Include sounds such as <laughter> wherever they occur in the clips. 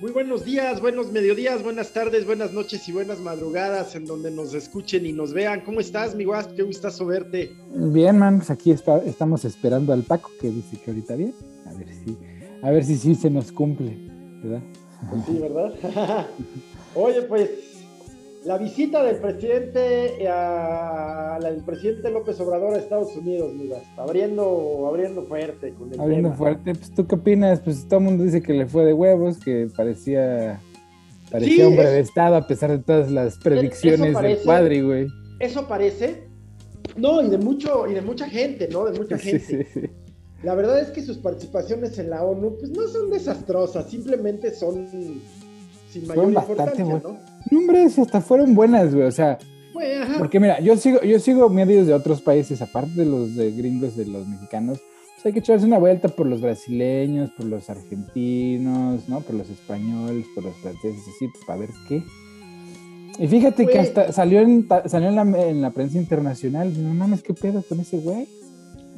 Muy buenos días, buenos mediodías, buenas tardes, buenas noches y buenas madrugadas en donde nos escuchen y nos vean. ¿Cómo estás, mi guas? Qué gustazo verte. Bien, man, pues aquí está, estamos esperando al Paco que dice que ahorita bien. A ver si, a ver si sí se nos cumple, ¿verdad? Sí, ¿verdad? <laughs> Oye, pues la visita del presidente a el presidente López Obrador a Estados Unidos, mira, abriendo, abriendo fuerte con el Abriendo fuerte, pues tú qué opinas? Pues todo el mundo dice que le fue de huevos, que parecía parecía hombre de estado a pesar de todas las predicciones del cuadri, güey. Eso parece. No, y de mucho y de mucha gente, ¿no? De mucha <laughs> gente. Sí, sí, La verdad es que sus participaciones en la ONU pues no son desastrosas, simplemente son sin mayor importancia, ¿no? Nombres hasta fueron buenas, güey. O sea, porque mira, yo sigo, yo sigo medios de otros países, aparte de los de gringos, de los mexicanos. Pues hay que echarse una vuelta por los brasileños, por los argentinos, ¿no? Por los españoles, por los franceses, así, para ver qué. Y fíjate que hasta salió en, salió en la, en la prensa internacional. No mames, qué pedo con ese güey.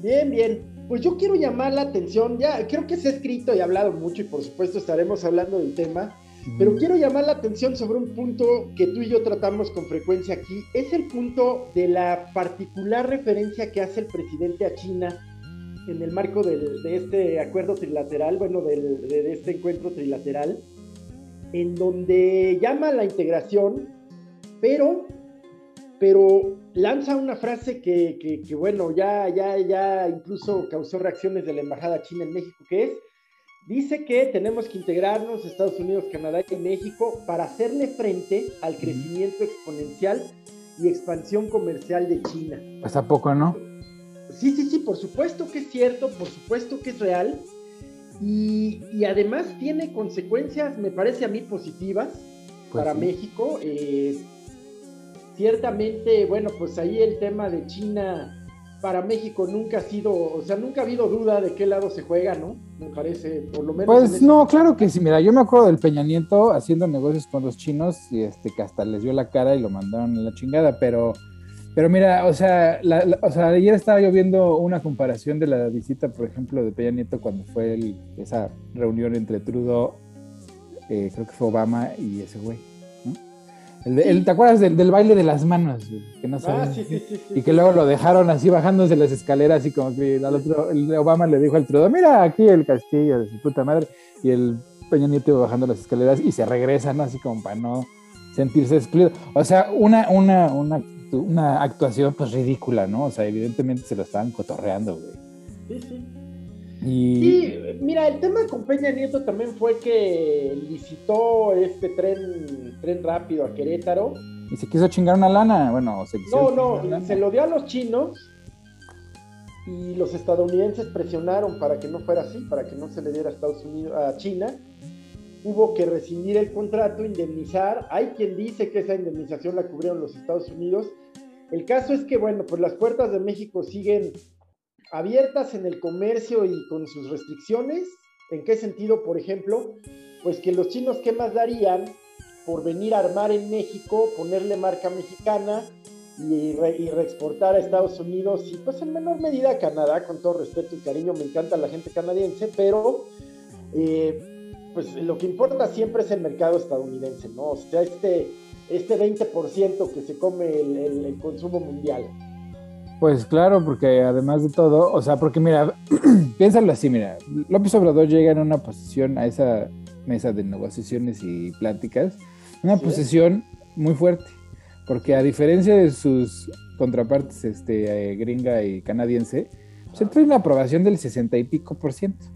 Bien, bien. Pues yo quiero llamar la atención, ya creo que se ha escrito y hablado mucho y por supuesto estaremos hablando del tema pero quiero llamar la atención sobre un punto que tú y yo tratamos con frecuencia aquí. Es el punto de la particular referencia que hace el presidente a China en el marco de este acuerdo trilateral, bueno, de, este encuentro trilateral, en donde llama a la integración, pero, pero lanza una frase que, que, que, bueno, ya, ya, ya incluso causó reacciones de la Embajada China en México, que es Dice que tenemos que integrarnos Estados Unidos, Canadá y México para hacerle frente al crecimiento exponencial y expansión comercial de China. Pues a poco, ¿no? Sí, sí, sí, por supuesto que es cierto, por supuesto que es real. Y, además tiene consecuencias, me parece a mí, positivas pues para México. Eh, ciertamente, bueno, pues ahí el tema de China para México nunca ha sido, o sea, nunca ha habido duda de qué lado se juega, ¿no? Me parece, por lo menos. Pues no, claro que sí. Mira, yo me acuerdo del Peña Nieto haciendo negocios con los chinos y este que hasta les dio la cara y lo mandaron a la chingada, pero. Pero mira, o sea, o sea, ayer estaba yo viendo una comparación de la visita, por ejemplo, de Peña Nieto cuando fue esa reunión entre Trudeau, eh, creo que fue Obama y ese güey. ¿Te acuerdas del, baile de las manos? Que no ah, sí, sí, sí, Y que luego lo dejaron así bajándose las escaleras, así como que el Obama le dijo al Trudeau, mira aquí el castillo de su puta madre. Y el Peña Nieto iba bajando las escaleras y se regresan así como para no sentirse excluido. O sea, una, una, una, una actuación pues ridícula, ¿no? O sea, evidentemente se lo estaban cotorreando, güey. Sí, sí. Y... mira, el tema con Peña Nieto también fue que licitó este tren, tren rápido a Querétaro. Y se quiso chingar una lana, bueno, se No, no, se lo dio a los chinos y los estadounidenses presionaron para que no fuera así, para que no se le diera a Estados Unidos, a China. Hubo que rescindir el contrato, indemnizar. Hay quien dice que esa indemnización la cubrieron los Estados Unidos. El caso es que, bueno, pues las puertas de México siguen abiertas en el comercio y con sus restricciones. ¿En qué sentido, por ejemplo? Pues que los chinos, ¿qué más darían por venir a armar en México, ponerle marca mexicana y, reexportar a Estados Unidos y pues en menor medida a Canadá, con todo respeto y cariño, me encanta la gente canadiense, pero eh, pues lo que importa siempre es el mercado estadounidense, ¿no? O sea, este, este 20% que se come el consumo mundial. Pues claro, porque además de todo, o sea, porque mira, <clears throat> piénsalo así, mira, López Obrador llega en una posición a esa mesa de negociaciones y pláticas, una posición muy fuerte, porque a diferencia de sus contrapartes este, eh, gringa y canadiense, se trae una aprobación del 60 y pico por ciento.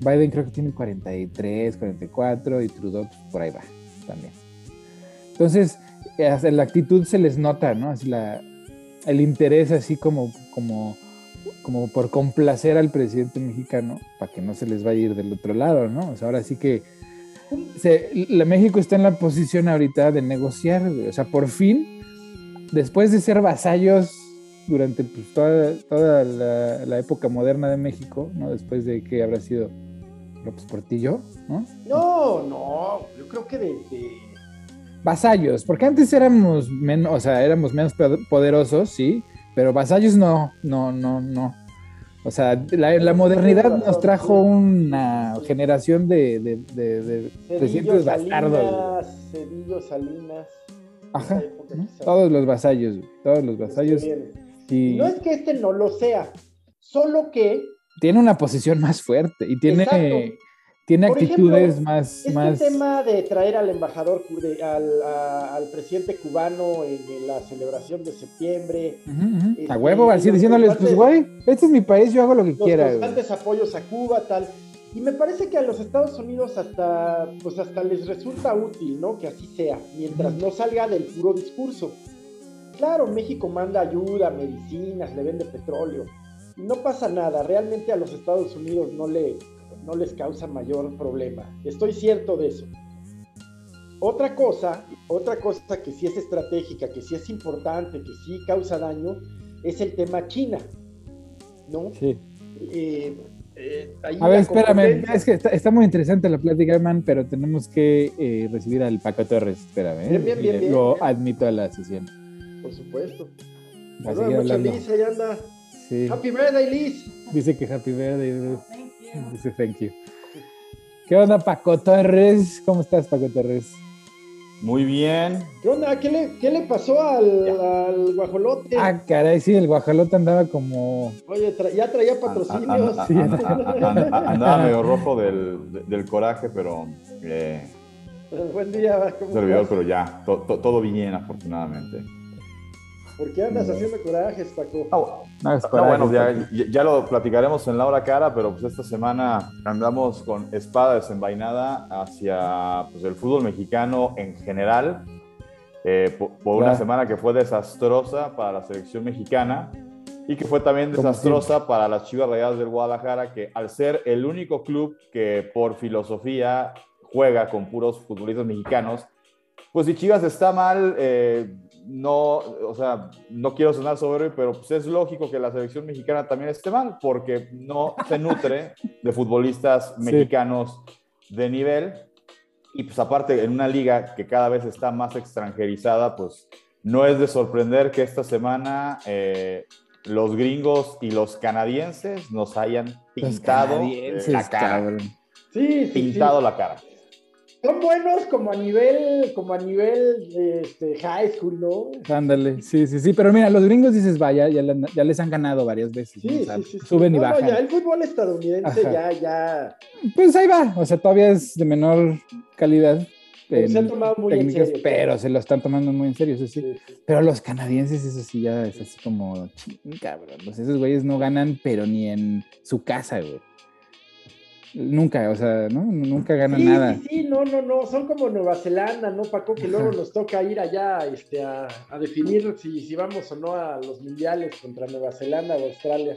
Biden creo que tiene 43, 44 y Trudeau pues, por ahí va también. Entonces, en la actitud se les nota, ¿no? Así la, el interés así como, como, como por complacer al presidente mexicano para que no se les vaya a ir del otro lado, ¿no? O sea, ahora sí que la México está en la posición ahorita de negociar, o sea, por fin, después de ser vasallos durante pues, toda, toda la, época moderna de México, ¿no? Después de que habrá sido López Portillo, ¿no? No, no, yo creo que de vasallos, porque antes éramos menos, o sea, éramos menos poderosos, sí, pero vasallos no, no, no, no. O sea, la, modernidad nos trajo una generación de, de, presidentes bastardos. Cedillo, Salinas. Ajá. Todos los vasallos, todos los vasallos. Y... No es que este no lo sea, solo que... Tiene una posición más fuerte y tiene tiene actitudes más, este más... tema de traer al embajador, al, presidente cubano en, la celebración de septiembre. a huevo, así diciéndoles, pues güey, este es mi país, yo hago lo que los quiera. constantes apoyos a Cuba, tal. Y me parece que a los Estados Unidos hasta, pues hasta les resulta útil, ¿no? Que así sea, mientras no salga del puro discurso. Claro, México manda ayuda, medicinas, le vende petróleo. Y no pasa nada, realmente a los Estados Unidos no le, no les causa mayor problema. Estoy cierto de eso. Otra cosa, otra cosa que sí es estratégica, que sí es importante, que sí causa daño, es el tema China. ¿No? Sí. Eh, eh, a ver, espérame, es que está, muy interesante la plática, man, pero tenemos que eh, recibir al Paco Torres. Espérame, bien, bien, bien, lo admito a la sesión. Por supuesto. Liz, ahí anda. Happy birthday, Liz. Dice que happy birthday. <laughs> Dice thank you. ¿Qué onda, Paco Torres? ¿Cómo estás, Paco Torres? Muy bien. ¿Qué onda? ¿Qué le, qué le pasó al, guajolote? Ah, caray, sí, el guajolote andaba como. Oye, ya traía patrocinios. andaba medio rojo del, del coraje, pero. Eh, Buen día, ¿cómo servidor, pero ya, todo bien, afortunadamente. ¿Por qué andas haciendo corajes, Paco? No, bueno, ya, lo platicaremos en la hora cara, pero pues esta semana andamos con espada desenvainada hacia pues, el fútbol mexicano en general, eh, por, una semana que fue desastrosa para la selección mexicana y que fue también desastrosa para las Chivas Rayadas del Guadalajara, que al ser el único club que por filosofía juega con puros futbolistas mexicanos, pues si Chivas está mal, eh, no, o sea, no quiero sonar soberbio, pero pues es lógico que la selección mexicana también esté mal, porque no se nutre de futbolistas mexicanos de nivel. Y pues aparte, en una liga que cada vez está más extranjerizada, pues no es de sorprender que esta semana eh, los gringos y los canadienses nos hayan pintado la cara. Sí, pintado la cara son buenos como a nivel, como a nivel este, high school, ¿no? Ándale, sí, sí, sí, pero mira, los gringos dices, vaya, ya, ya les han ganado varias veces. Sí, sí, sí, Suben y bajan. No, ya el fútbol estadounidense ya, ya. Pues ahí va, o sea, todavía es de menor calidad. Pero se han tomado muy en serio. Pero se lo están tomando muy en serio, eso sí. Pero los canadienses, eso sí, ya es así como, ching, cabrón. Pues esos güeyes no ganan, pero ni en su casa, güey. Nunca, o sea, ¿no? Nunca ganan nada. Sí, sí, no, no, no, son como Nueva Zelanda, ¿no, Paco? Que luego nos toca ir allá este, a, definir si, si vamos o no a los mundiales contra Nueva Zelanda o Australia.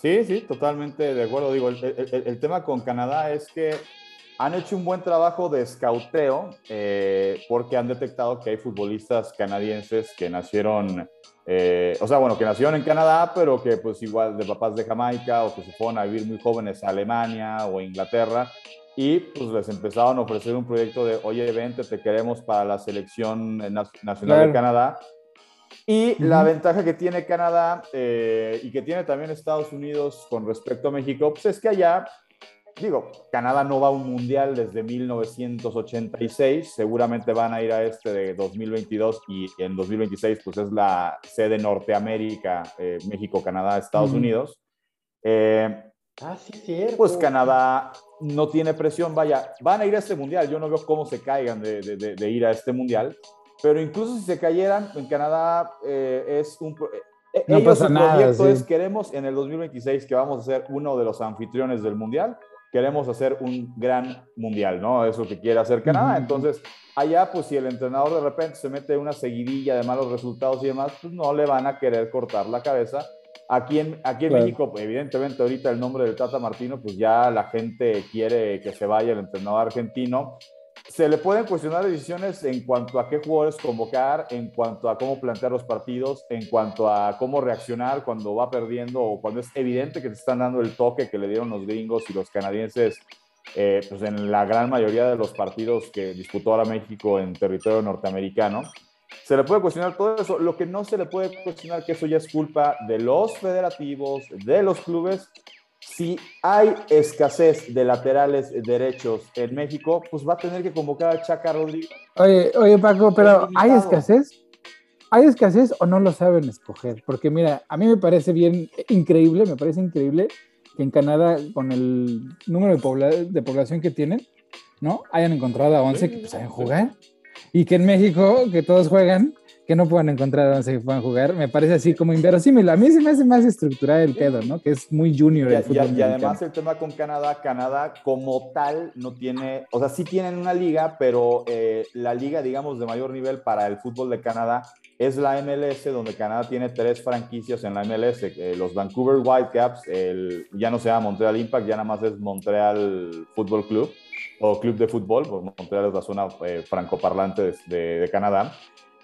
Sí, sí, totalmente de acuerdo. Digo, el, tema con Canadá es que han hecho un buen trabajo de escauteo eh, porque han detectado que hay futbolistas canadienses que nacieron eh, o sea, bueno, que nacieron en Canadá, pero que pues igual de papás de Jamaica o que se fueron a vivir muy jóvenes a Alemania o Inglaterra y pues les empezaron a ofrecer un proyecto de, oye, vente, te queremos para la selección nacional de Canadá. Y la ventaja que tiene Canadá eh, y que tiene también Estados Unidos con respecto a México, pues es que allá digo, Canadá no va a un mundial desde 1986, seguramente van a ir a este de 2022 y en 2026 pues es la sede Norteamérica, eh, México, Canadá, Estados Unidos. Eh, ah, sí, cierto. Pues Canadá no tiene presión, vaya, van a ir a este mundial, yo no veo cómo se caigan de, de, ir a este mundial, pero incluso si se cayeran, en Canadá eh, es un... no pasa nada. proyecto es, queremos en el 2026 que vamos a ser uno de los anfitriones del mundial, queremos hacer un gran mundial, ¿no? Es lo que quiere hacer Canadá. Entonces, allá, pues si el entrenador de repente se mete una seguidilla de malos resultados y demás, pues no le van a querer cortar la cabeza. Aquí en, aquí en México, pues, evidentemente, ahorita el nombre del Tata Martino, pues ya la gente quiere que se vaya el entrenador argentino se le pueden cuestionar decisiones en cuanto a qué jugadores convocar, en cuanto a cómo plantear los partidos, en cuanto a cómo reaccionar cuando va perdiendo o cuando es evidente que te están dando el toque que le dieron los gringos y los canadienses eh, pues en la gran mayoría de los partidos que disputó ahora México en territorio norteamericano. se le puede cuestionar todo eso. Lo que no se le puede cuestionar, que eso ya es culpa de los federativos, de los clubes. Si hay escasez de laterales derechos en México, pues va a tener que convocar a Chaca Rodríguez. Oye, oye Paco, pero ¿hay escasez? ¿Hay escasez o no lo saben escoger? Porque mira, a mí me parece bien increíble, me parece increíble que en Canadá, con el número de, de población que tienen, ¿no? Hayan encontrado a 11 que saben jugar. Y que en México, que todos juegan, que no puedan encontrar a 11 que puedan jugar, me parece así como inverosímil. A mí se me hace más estructural el pedo, ¿no? Que es muy junior el fútbol. Y, además el tema con Canadá, Canadá como tal no tiene, o sea, sí tienen una liga, pero eh, la liga, digamos, de mayor nivel para el fútbol de Canadá es la MLS, donde Canadá tiene tres franquicias en la MLS, eh, los Vancouver Whitecaps, el, ya no se llama Montreal Impact, ya nada más es Montreal Football Club o Club de Fútbol, porque Montreal es la zona eh, francoparlante de, Canadá,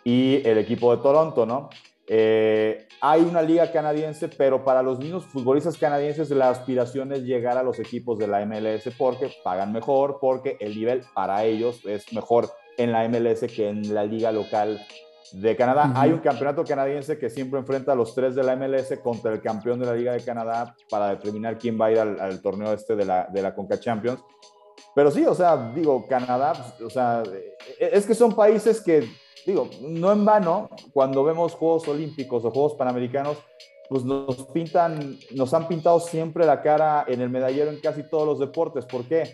y el equipo de Toronto, ¿no? Eh, hay una liga canadiense, pero para los mismos futbolistas canadienses la aspiración es llegar a los equipos de la MLS porque pagan mejor, porque el nivel para ellos es mejor en la MLS que en la liga local de Canadá. Hay un campeonato canadiense que siempre enfrenta a los tres de la MLS contra el campeón de la Liga de Canadá para determinar quién va a ir al, torneo este de la, de la Conca Champions. Pero sí, o sea, digo, Canadá, pues, o sea, e, es que son países que, digo, no en vano, cuando vemos Juegos Olímpicos o Juegos Panamericanos, pues nos pintan, nos han pintado siempre la cara en el medallero en casi todos los deportes. ¿Por qué?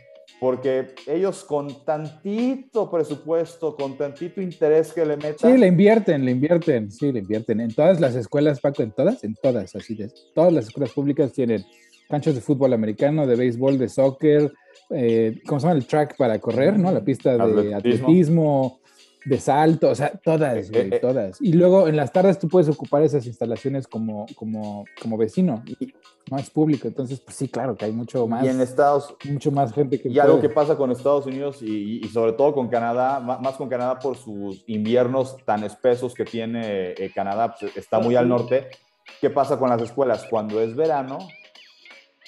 porque ellos con tantito presupuesto, con tantito interés que le metan. Sí, le invierten, le invierten, sí, le invierten. En todas las escuelas, Paco, en todas, en todas, así de. Todas las escuelas públicas tienen canchas de fútbol americano, de béisbol, de soccer, eh, ¿cómo se llama? El track para correr, ¿no? La pista de atletismo de salto, o sea, todas, eh, güey, eh, todas. Y luego en las tardes tú puedes ocupar esas instalaciones como, como, como vecino, y no es público, entonces, pues sí, claro que hay mucho más. Y en Estados mucho más gente que. Y algo que pasa con Estados Unidos y, y, sobre todo con Canadá, más con Canadá por sus inviernos tan espesos que tiene eh, Canadá, pues, está muy al norte. ¿Qué pasa con las escuelas? Cuando es verano,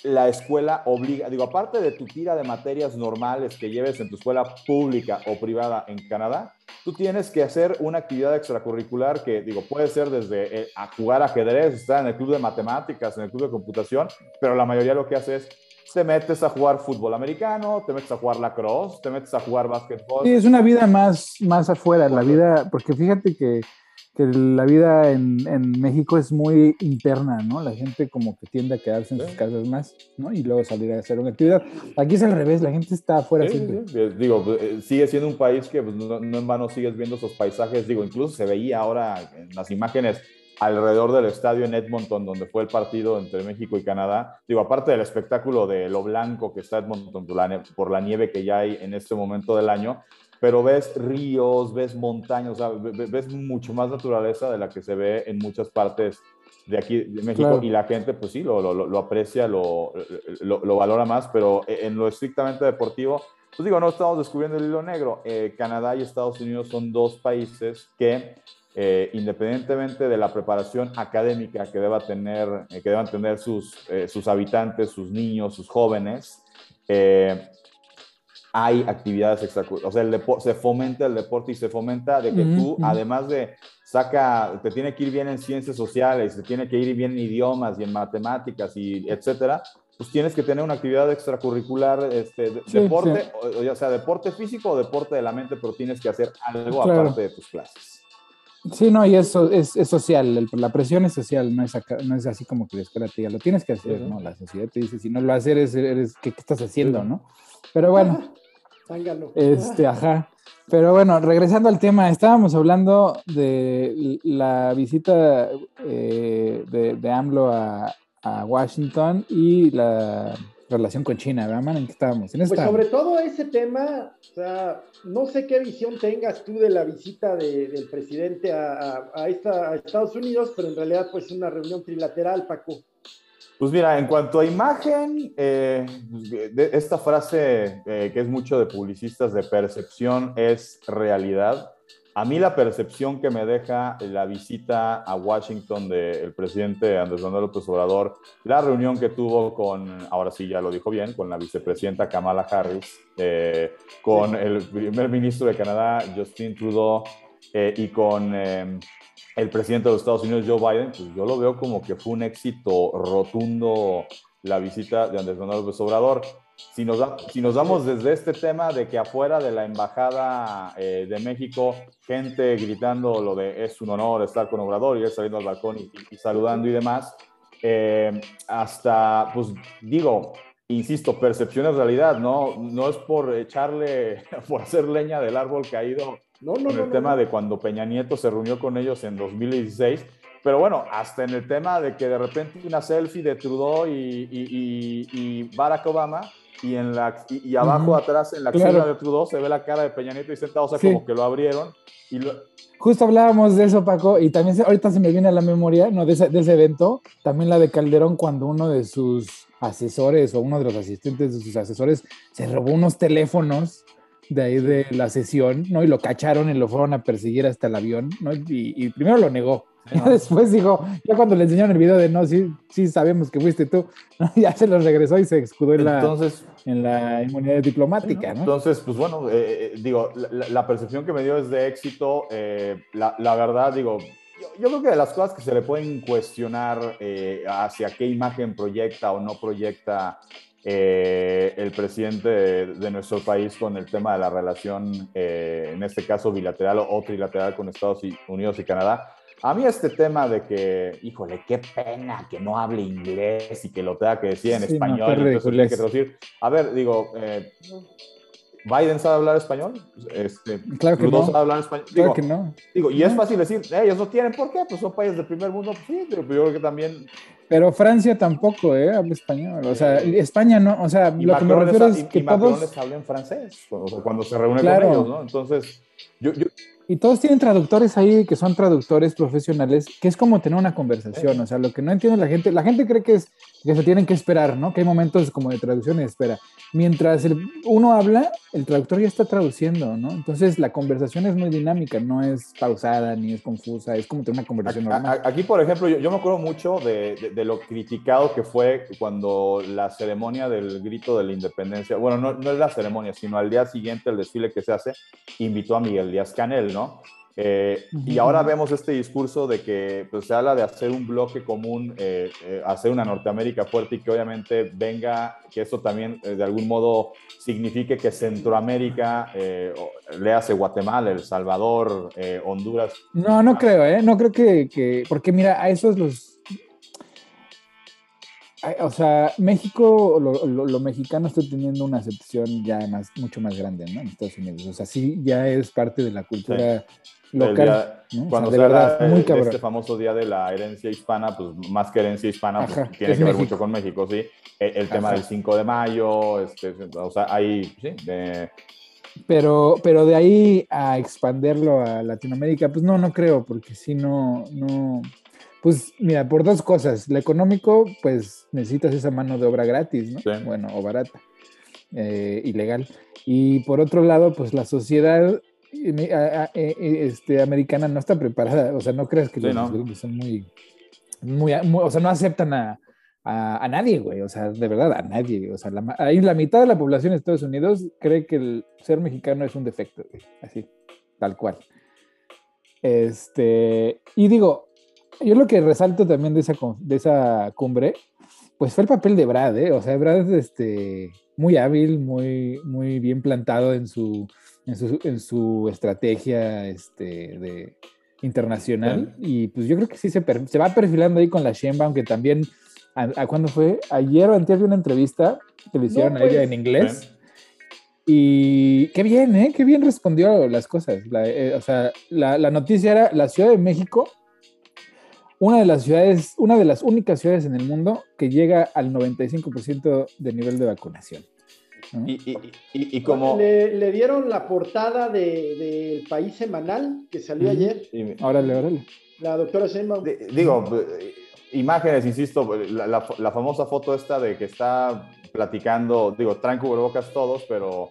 la escuela obliga, digo, aparte de tu tira de materias normales que lleves en tu escuela pública o privada en Canadá, tú tienes que hacer una actividad extracurricular que, digo, puede ser desde eh, a jugar ajedrez, estar en el club de matemáticas, en el club de computación, pero la mayoría lo que hace es te metes a jugar fútbol americano, te metes a jugar lacrosse, te metes a jugar básquetbol. Sí, es una vida más, más afuera, la vida, porque fíjate que que la vida en, en, México es muy interna, ¿no? La gente como que tiende a quedarse en sus casas más, ¿no? Y luego salir a hacer una actividad. Aquí es al revés, la gente está afuera siempre. Digo, eh, sigue siendo un país que pues, no, en vano sigues viendo esos paisajes. Digo, incluso se veía ahora en las imágenes alrededor del estadio en Edmonton, donde fue el partido entre México y Canadá. Digo, aparte del espectáculo de lo blanco que está Edmonton por la nieve que ya hay en este momento del año, pero ves ríos, ves montañas, o sea, ves mucho más naturaleza de la que se ve en muchas partes de aquí de México y la gente pues sí, lo, lo, lo aprecia, lo, lo, valora más, pero en lo estrictamente deportivo, pues digo, no estamos descubriendo el hilo negro. Eh, Canadá y Estados Unidos son dos países que eh, independientemente de la preparación académica que, deba tener, eh, que deban tener sus, sus habitantes, sus niños, sus jóvenes, hay actividades extracurriculares, o sea, el se fomenta el deporte y se fomenta de que tú, además de saca, te tiene que ir bien en ciencias sociales, te tiene que ir bien en idiomas y en matemáticas y etcétera, pues tienes que tener una actividad extracurricular, este, deporte, O, ya sea deporte físico o deporte de la mente, pero tienes que hacer algo aparte de tus clases. Sí, no, y eso es, es, social, la presión es social, no es, no es así como que la escuela te diga, lo tienes que hacer, ¿no? La sociedad te dice, si no lo haces, eres, ¿qué, ¿qué, estás haciendo, no? Pero bueno, <laughs> Este, ajá. Pero bueno, regresando al tema, estábamos hablando de la visita eh, de, de, AMLO a, a, Washington y la relación con China, ¿verdad, ¿En qué estábamos? pues sobre todo ese tema, o sea, no sé qué visión tengas tú de la visita del presidente a, a, esta, a Estados Unidos, pero en realidad pues una reunión trilateral, Paco. Pues mira, en cuanto a imagen, eh, esta frase eh, que es mucho de publicistas de percepción es realidad. A mí la percepción que me deja la visita a Washington del presidente Andrés Manuel López Obrador, la reunión que tuvo con, ahora sí ya lo dijo bien, con la vicepresidenta Kamala Harris, eh, con el primer ministro de Canadá, Justin Trudeau, y con el presidente de los Estados Unidos, Joe Biden, pues yo lo veo como que fue un éxito rotundo la visita de Andrés Manuel López Obrador. Si nos, si nos damos desde este tema de que afuera de la Embajada eh, de México, gente gritando lo de es un honor estar con Obrador y él saliendo al balcón y, saludando y demás, eh, hasta, pues digo, insisto, percepción es realidad, ¿no? No es por echarle, <laughs> por hacer leña del árbol caído no, no, en el tema de cuando Peña Nieto se reunió con ellos en 2016. Pero bueno, hasta en el tema de que de repente una selfie de Trudeau y, Barack Obama y, en la, y, abajo atrás en la claro. de Trudeau se ve la cara de Peña Nieto y sentado, o sea, como que lo abrieron. Y Justo hablábamos de eso, Paco, y también ahorita se me viene a la memoria, ¿no? De ese, de ese evento, también la de Calderón cuando uno de sus asesores o uno de los asistentes de sus asesores se robó unos teléfonos de ahí de la sesión, ¿no? Y lo cacharon y lo fueron a perseguir hasta el avión, ¿no? Y, primero lo negó. Y después dijo, ya cuando le enseñaron el video de no, sí, sí sabemos que fuiste tú, <laughs> ya se lo regresó y se escudó en, Entonces, la, en la inmunidad diplomática, ¿no? Entonces, pues bueno, eh, eh, digo, la, percepción que me dio es de éxito. Eh, la, la, verdad, digo, yo, creo que de las cosas que se le pueden cuestionar hacia qué imagen proyecta o no proyecta eh, el presidente de, nuestro país con el tema de la relación, eh, en este caso bilateral o trilateral con Estados Unidos y Canadá. A mí este tema de que, híjole, qué pena que no hable inglés y que lo tenga que decir en español, entonces que traducir. A ver, digo, eh, Biden sabe hablar español. Este, claro que no. sabe hablar español. Digo, claro que no. Digo, y es fácil decir, ellos no tienen por qué, pues son países del primer mundo. Pues sí, pero yo creo que también pero Francia tampoco, ¿eh? Habla español. O sea, España no, o sea, lo que me refiero es que y todos... les hablan francés cuando, se reúnen con ellos, ¿no? Entonces, yo, yo, y todos tienen traductores ahí que son traductores profesionales, que es como tener una conversación. O sea, lo que no entiende la gente, la gente cree que es que se tienen que esperar, ¿no? Que hay momentos como de traducción y espera. Mientras uno habla, el traductor ya está traduciendo, ¿no? Entonces la conversación es muy dinámica, no es pausada ni es confusa, es como tener una conversación normal. Aquí, por ejemplo, yo, me acuerdo mucho de, de, lo criticado que fue cuando la ceremonia del grito de la independencia, bueno, no, no es la ceremonia, sino al día siguiente el desfile que se hace, invitó a Miguel Díaz Canel, ¿no? Eh, y ahora vemos este discurso de que pues, se habla de hacer un bloque común, eh, eh, hacer una Norteamérica fuerte y que obviamente venga, que eso también de algún modo signifique que Centroamérica, le hace Guatemala, El Salvador, Honduras. No, no creo, ¿eh? No creo que, que, porque mira, a esos los... O sea, México, lo, lo, mexicano está teniendo una acepción ya más, mucho más grande, ¿no? En Estados Unidos. O sea, sí, ya es parte de la cultura local. Cuando se habla muy este famoso día de la herencia hispana, pues más que herencia hispana, pues, tiene que ver mucho con México, ¿sí? E, el, tema del 5 de mayo, este, o sea, hay, sí, Pero, pero de ahí a expanderlo a Latinoamérica, pues no, no creo, porque si no, no, pues mira, por dos cosas. Lo económico, pues necesitas esa mano de obra gratis, ¿no? Bueno, o barata, eh, ilegal. Y por otro lado, pues la sociedad eh, eh, este, americana no está preparada. O sea, no creas que los gringos son muy, muy, o sea, no aceptan a, a, nadie, güey. O sea, de verdad, a nadie. O sea, la, ahí la mitad de la población de Estados Unidos cree que el ser mexicano es un defecto, Así, tal cual. Este, y digo, yo lo que resalto también de esa, de esa cumbre, pues fue el papel de Brad, ¿eh? O sea, Brad es este, muy hábil, muy, muy bien plantado en su, en su, en su estrategia este, de, internacional. Y pues yo creo que sí se, se va perfilando ahí con la Sheinbaum, aunque también, ¿a, cuándo fue? Ayer o antes de una entrevista que le hicieron a ella pues, en inglés. Y qué bien, ¿eh? Qué bien respondió las cosas. Eh, o sea, la, la, noticia era la Ciudad de México una de las ciudades, una de las únicas ciudades en el mundo que llega al 95% de nivel de vacunación. Y, como... Le, dieron la portada del País Semanal que salió ayer. Órale, órale. La doctora Sheinbaum. Digo, imágenes, insisto, la, famosa foto esta de que está platicando, digo, traen cubrebocas todos, pero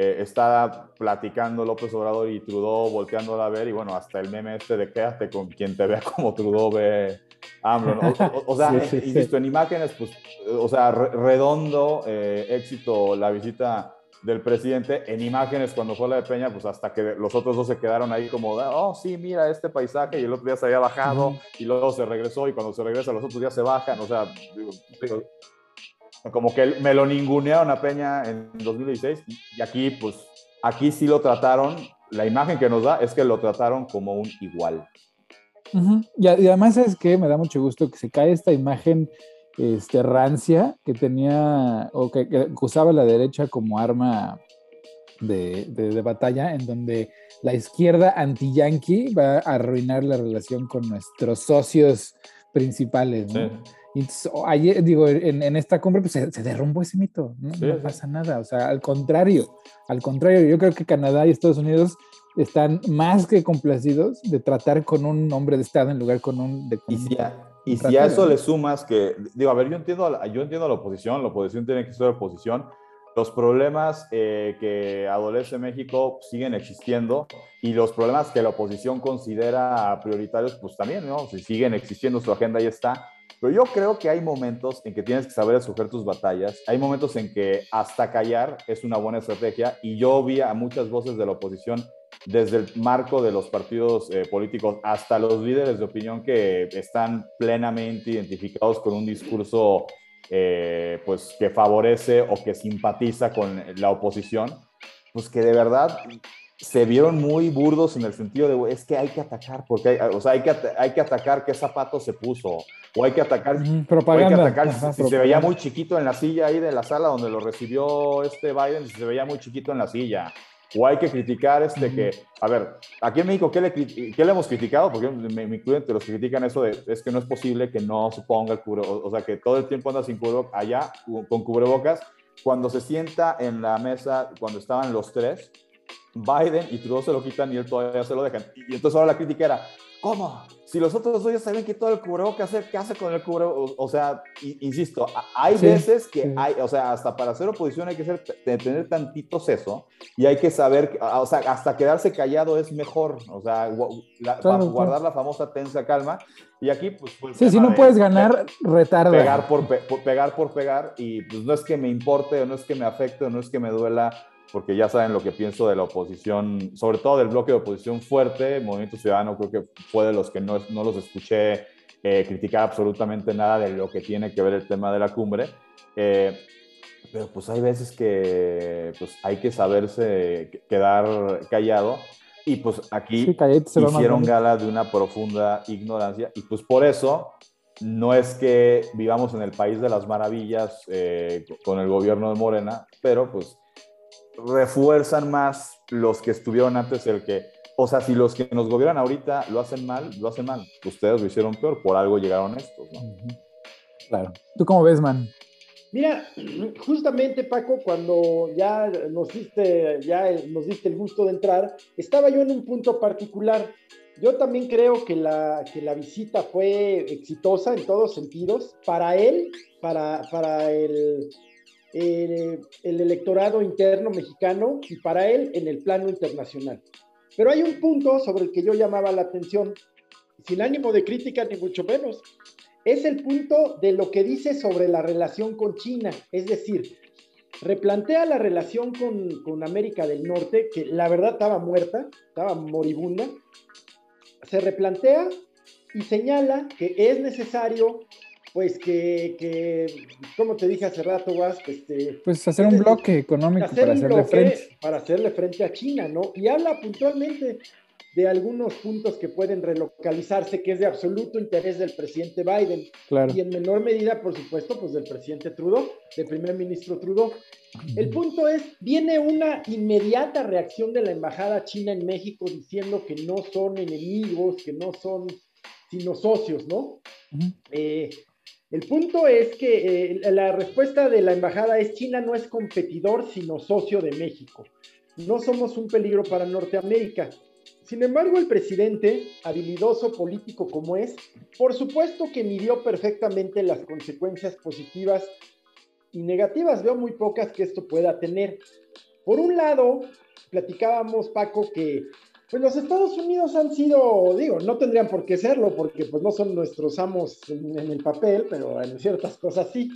eh, está platicando López Obrador y Trudeau volteándola a ver y bueno, hasta el meme este de quédate con quien te vea como Trudeau ve AMLO, o, sea, <laughs> insisto, en imágenes, pues, o sea, redondo, eh, éxito la visita del presidente. En imágenes cuando fue la de Peña, pues hasta que los otros dos se quedaron ahí como, oh, sí, mira este paisaje, y el otro día se había bajado, y luego se regresó, y cuando se regresa los otros días se bajan, o sea, como que me lo ningunearon a Peña en 2016, y aquí, pues, aquí sí lo trataron, la imagen que nos da es que lo trataron como un igual. y, además es que me da mucho gusto que se cae esta imagen este, rancia que tenía o que, usaba la derecha como arma de, de, batalla, en donde la izquierda anti-yankee va a arruinar la relación con nuestros socios principales. ¿no? Y ayer, digo, en, en, esta cumbre pues, se, derrumbó ese mito, ¿no? no pasa nada, o sea, al contrario, al contrario, yo creo que Canadá y Estados Unidos están más que complacidos de tratar con un hombre de Estado en lugar con un... De, y si a eso le sumas que, digo, a ver, yo entiendo, yo entiendo la oposición, la oposición tiene que ser oposición, los problemas eh, que adolece México siguen existiendo y los problemas que la oposición considera prioritarios, pues también, ¿no? Si siguen existiendo, su agenda ahí está. Pero yo creo que hay momentos en que tienes que saber escoger tus batallas, hay momentos en que hasta callar es una buena estrategia. Y yo vi a muchas voces de la oposición desde el marco de los partidos eh, políticos hasta los líderes de opinión que están plenamente identificados con un discurso eh, pues que favorece o que simpatiza con la oposición, pues que de verdad se vieron muy burdos en el sentido de, es que hay que atacar, porque hay, o sea, hay que, hay que atacar qué zapato se puso, o hay que atacar, propaganda. hay que atacar si, se veía muy chiquito en la silla ahí de la sala donde lo recibió este Biden, si se veía muy chiquito en la silla, o hay que criticar este que, a ver, aquí en México, ¿qué le, qué le hemos criticado? Porque me, me incluyen los que critican eso de, es que no es posible que no se ponga el cubrebocas, o sea, que todo el tiempo anda sin cubrebocas, allá con cubrebocas, cuando se sienta en la mesa, cuando estaban los tres, Biden y Trudeau se lo quitan y él todavía se lo dejan. Y entonces ahora la crítica era, ¿cómo? Si los otros dos ya saben que todo el cubrebocas, ¿qué hace con el cubrebocas? O, sea, insisto, hay veces que hay, o sea, hasta para hacer oposición hay que ser, tener tantito seso y hay que saber, o sea, hasta quedarse callado es mejor, o sea, guardar la famosa tensa calma. Y aquí, pues... pues sí, si no puedes ganar, retarda. Pegar por, pegar por pegar y pues no es que me importe o no es que me afecte o no es que me duela porque ya saben lo que pienso de la oposición, sobre todo del bloque de oposición fuerte, Movimiento Ciudadano creo que fue de los que no, no los escuché eh, criticar absolutamente nada de lo que tiene que ver el tema de la cumbre. Eh, pero pues hay veces que pues hay que saberse quedar callado y pues aquí hicieron gala de una profunda ignorancia y pues por eso no es que vivamos en el país de las maravillas eh, con el gobierno de Morena, pero pues refuerzan más los que estuvieron antes el que, o sea, si los que nos gobiernan ahorita lo hacen mal, lo hacen mal. Ustedes lo hicieron peor, por algo llegaron estos, ¿no? Claro. ¿Tú cómo ves, man? Mira, justamente Paco, cuando ya nos diste, ya nos diste el gusto de entrar, estaba yo en un punto particular. Yo también creo que la, que la visita fue exitosa en todos sentidos, para él, para, para el, el, electorado interno mexicano y para él en el plano internacional. Pero hay un punto sobre el que yo llamaba la atención, sin ánimo de crítica ni mucho menos. Es el punto de lo que dice sobre la relación con China, es decir, replantea la relación con, con América del Norte, que la verdad estaba muerta, estaba moribunda, se replantea y señala que es necesario pues que, que, como te dije hace rato, Guas, este, pues hacer un bloque económico para hacerle frente. Para hacerle frente a China, ¿no? Y habla puntualmente de algunos puntos que pueden relocalizarse, que es de absoluto interés del presidente Biden. Claro. Y en menor medida, por supuesto, pues del presidente Trudeau, del primer ministro Trudeau. El punto es, viene una inmediata reacción de la embajada china en México diciendo que no son enemigos, que no son sino socios, ¿no? eh, el punto es que eh, la respuesta de la embajada es China no es competidor, sino socio de México. No somos un peligro para Norteamérica. Sin embargo, el presidente, habilidoso político como es, por supuesto que midió perfectamente las consecuencias positivas y negativas. Veo muy pocas que esto pueda tener. Por un lado, platicábamos, Paco, que pues los Estados Unidos han sido, digo, no tendrían por qué serlo, porque pues no son nuestros amos en, el papel, pero en ciertas cosas sí.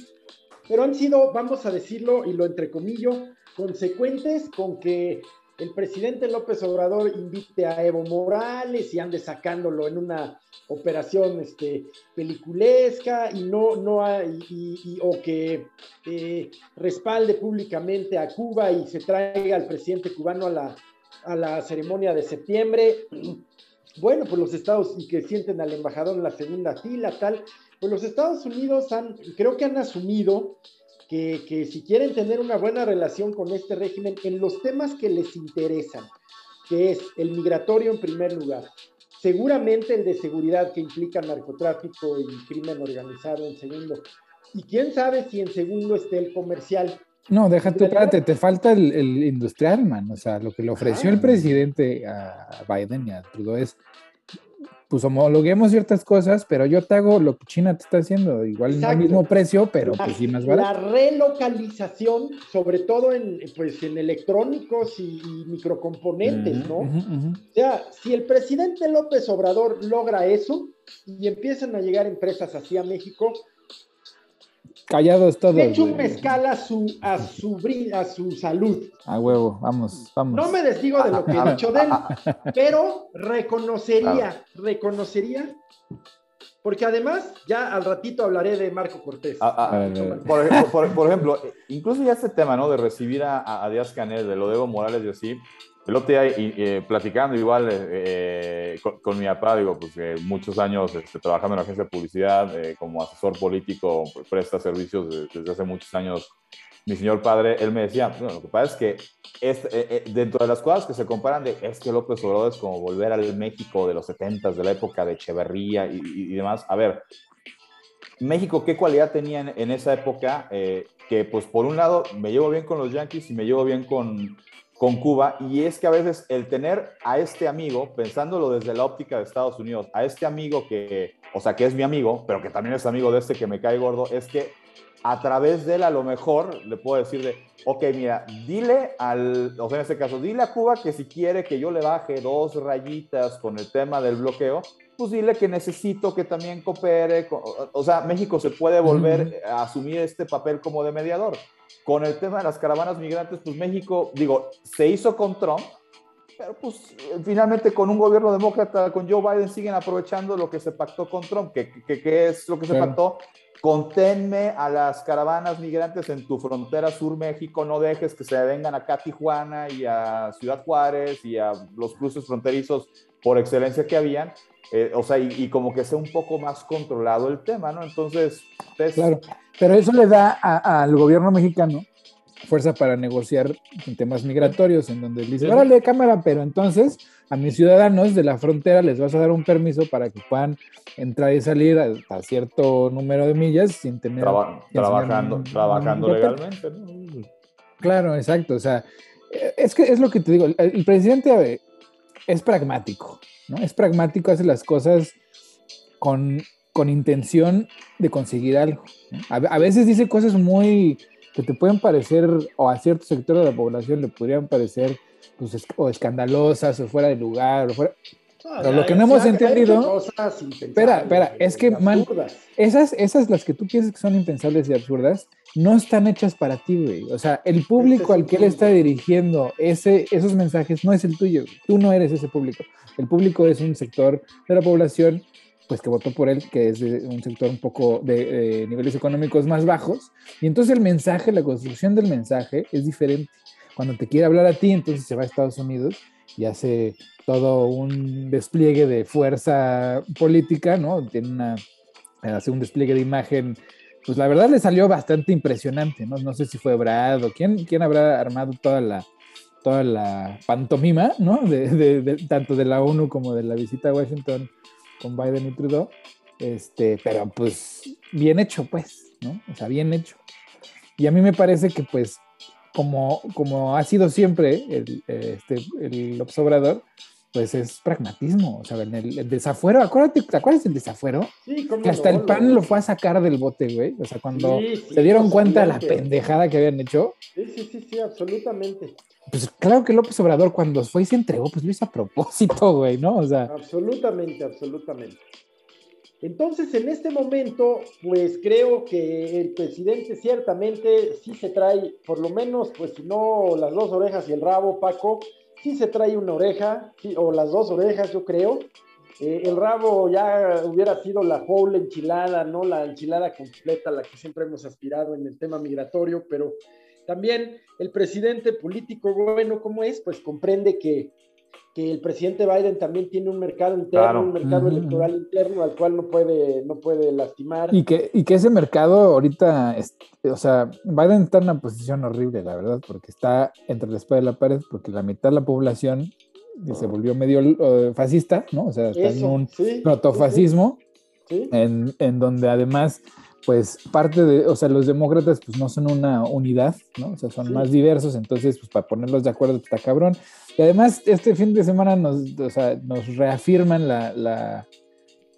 Pero han sido, vamos a decirlo, y lo entrecomillo, consecuentes con que el presidente López Obrador invite a Evo Morales y ande sacándolo en una operación este, peliculesca y no, no y, o que eh, respalde públicamente a Cuba y se traiga al presidente cubano a la, a la ceremonia de septiembre. Bueno, pues los Estados y que sienten al embajador en la segunda fila, tal. Pues los Estados Unidos han, creo que han asumido que, si quieren tener una buena relación con este régimen en los temas que les interesan, que es el migratorio en primer lugar, seguramente el de seguridad que implica narcotráfico y crimen organizado en segundo, y quién sabe si en segundo esté el comercial. No, déjate, espérate, te falta el, industrial, man. O sea, lo que le ofreció el presidente a Biden y a Trudeau es pues homologuemos ciertas cosas, pero yo te hago lo que China te está haciendo, igual no al mismo precio, pero pues sí más barato. La relocalización, sobre todo en, pues, en electrónicos y, microcomponentes, ¿no? O sea, si el presidente López Obrador logra eso y empiezan a llegar empresas así a México, Callados todos. De hecho un mezcal a su, a su, a su salud. A huevo, vamos, vamos. No me desdigo de lo que he dicho de él, <laughs> pero reconocería, reconocería, porque además, ya al ratito hablaré de Marco Cortés. Ah, ah, por, ejemplo, incluso ya este tema, ¿no? De recibir a, a Díaz Canel, de lo de Evo Morales y así, el otro día, eh, platicando igual eh, con, mi papá, digo, pues muchos años este, trabajando en la agencia de publicidad, eh, como asesor político, pues, presta servicios desde, hace muchos años. Mi señor padre, él me decía, bueno, lo que pasa es que es, dentro de las cosas que se comparan de, es que López Obrador es como volver al México de los 70 de la época de Echeverría y, demás. A ver, México, ¿qué cualidad tenía en, en esa época? que pues por un lado me llevo bien con los Yankees y me llevo bien con, con Cuba. Y es que a veces el tener a este amigo, pensándolo desde la óptica de Estados Unidos, a este amigo que, o sea, que es mi amigo, pero que también es amigo de este que me cae gordo, es que a través de él a lo mejor le puedo decir de, ok, mira, dile al, o sea, en este caso, dile a Cuba que si quiere que yo le baje dos rayitas con el tema del bloqueo, pues dile que necesito que también coopere, o sea, México se puede volver a asumir este papel como de mediador. Con el tema de las caravanas migrantes, pues México, digo, se hizo con Trump, pero pues finalmente con un gobierno demócrata, con Joe Biden, siguen aprovechando lo que se pactó con Trump. ¿Qué, es lo que se pactó? Conténme a las caravanas migrantes en tu frontera sur México, no dejes que se vengan acá a Tijuana y a Ciudad Juárez y a los cruces fronterizos por excelencia que habían. Eh, o sea, y, como que sea un poco más controlado el tema, ¿no? Entonces, claro, pero eso le da al gobierno mexicano fuerza para negociar en temas migratorios, en donde dice, órale, cámara, pero entonces a mis ciudadanos de la frontera les vas a dar un permiso para que puedan entrar y salir a, cierto número de millas sin tener... trabajando trabajando legalmente, ¿no? Claro, exacto, o sea, es que es lo que te digo, el presidente es pragmático, ¿no? Es pragmático, hace las cosas con, con intención de conseguir algo. A, veces dice cosas muy que te pueden parecer, o a cierto sector de la población le podrían parecer pues, o escandalosas, o fuera de lugar, o fuera... Pero lo que no hemos entendido. Espera, espera, es que man, esas, esas las que tú piensas que son impensables y absurdas, no están hechas para ti, güey. O sea, el público al que él está dirigiendo ese, esos mensajes no es el tuyo. Tú no eres ese público. El público es un sector de la población pues que votó por él, que es de un sector un poco de niveles económicos más bajos. Y entonces el mensaje, la construcción del mensaje es diferente. Cuando te quiere hablar a ti, entonces se va a Estados Unidos y hace todo un despliegue de fuerza política, ¿no? Tiene una, hace un despliegue de imagen pues la verdad le salió bastante impresionante, ¿no? No sé si fue Brad o quién, quién habrá armado toda la, toda la pantomima, ¿no? De, tanto de la ONU como de la visita a Washington con Biden y Trudeau. Este, pero pues bien hecho, pues, ¿no? O sea, bien hecho. Y a mí me parece que pues como, como ha sido siempre el, este, el observador, pues es pragmatismo, o sea, en el, desafuero, acuérdate, ¿te acuerdas del desafuero? Sí, que hasta el PAN lo fue a sacar del bote, güey, o sea, cuando se dieron cuenta de la pendejada que habían hecho. Sí, sí, sí, sí, absolutamente. Pues claro que López Obrador cuando fue y se entregó, pues lo hizo a propósito, güey, ¿no? O sea. Absolutamente, absolutamente. Entonces, en este momento, pues creo que el presidente ciertamente sí se trae, por lo menos, pues si no las dos orejas y el rabo, Paco, sí se trae una oreja, o las dos orejas, yo creo. Eh, el rabo ya hubiera sido la whole enchilada, ¿no? La enchilada completa, la que siempre hemos aspirado en el tema migratorio, pero también el presidente político, bueno, ¿cómo es? Pues comprende que que el presidente Biden también tiene un mercado interno, un mercado electoral interno al cual no puede, no puede lastimar. Y que, y que ese mercado ahorita, o sea, Biden está en una posición horrible, la verdad, porque está entre la espada y la pared, porque la mitad de la población se volvió medio eh, fascista, ¿no? O sea, está en un protofascismo, en, en donde además pues parte de, o sea, los demócratas pues no son una unidad, ¿no? O sea, son más diversos, entonces pues para ponerlos de acuerdo está cabrón. Y además este fin de semana nos, o sea, nos reafirman la, la,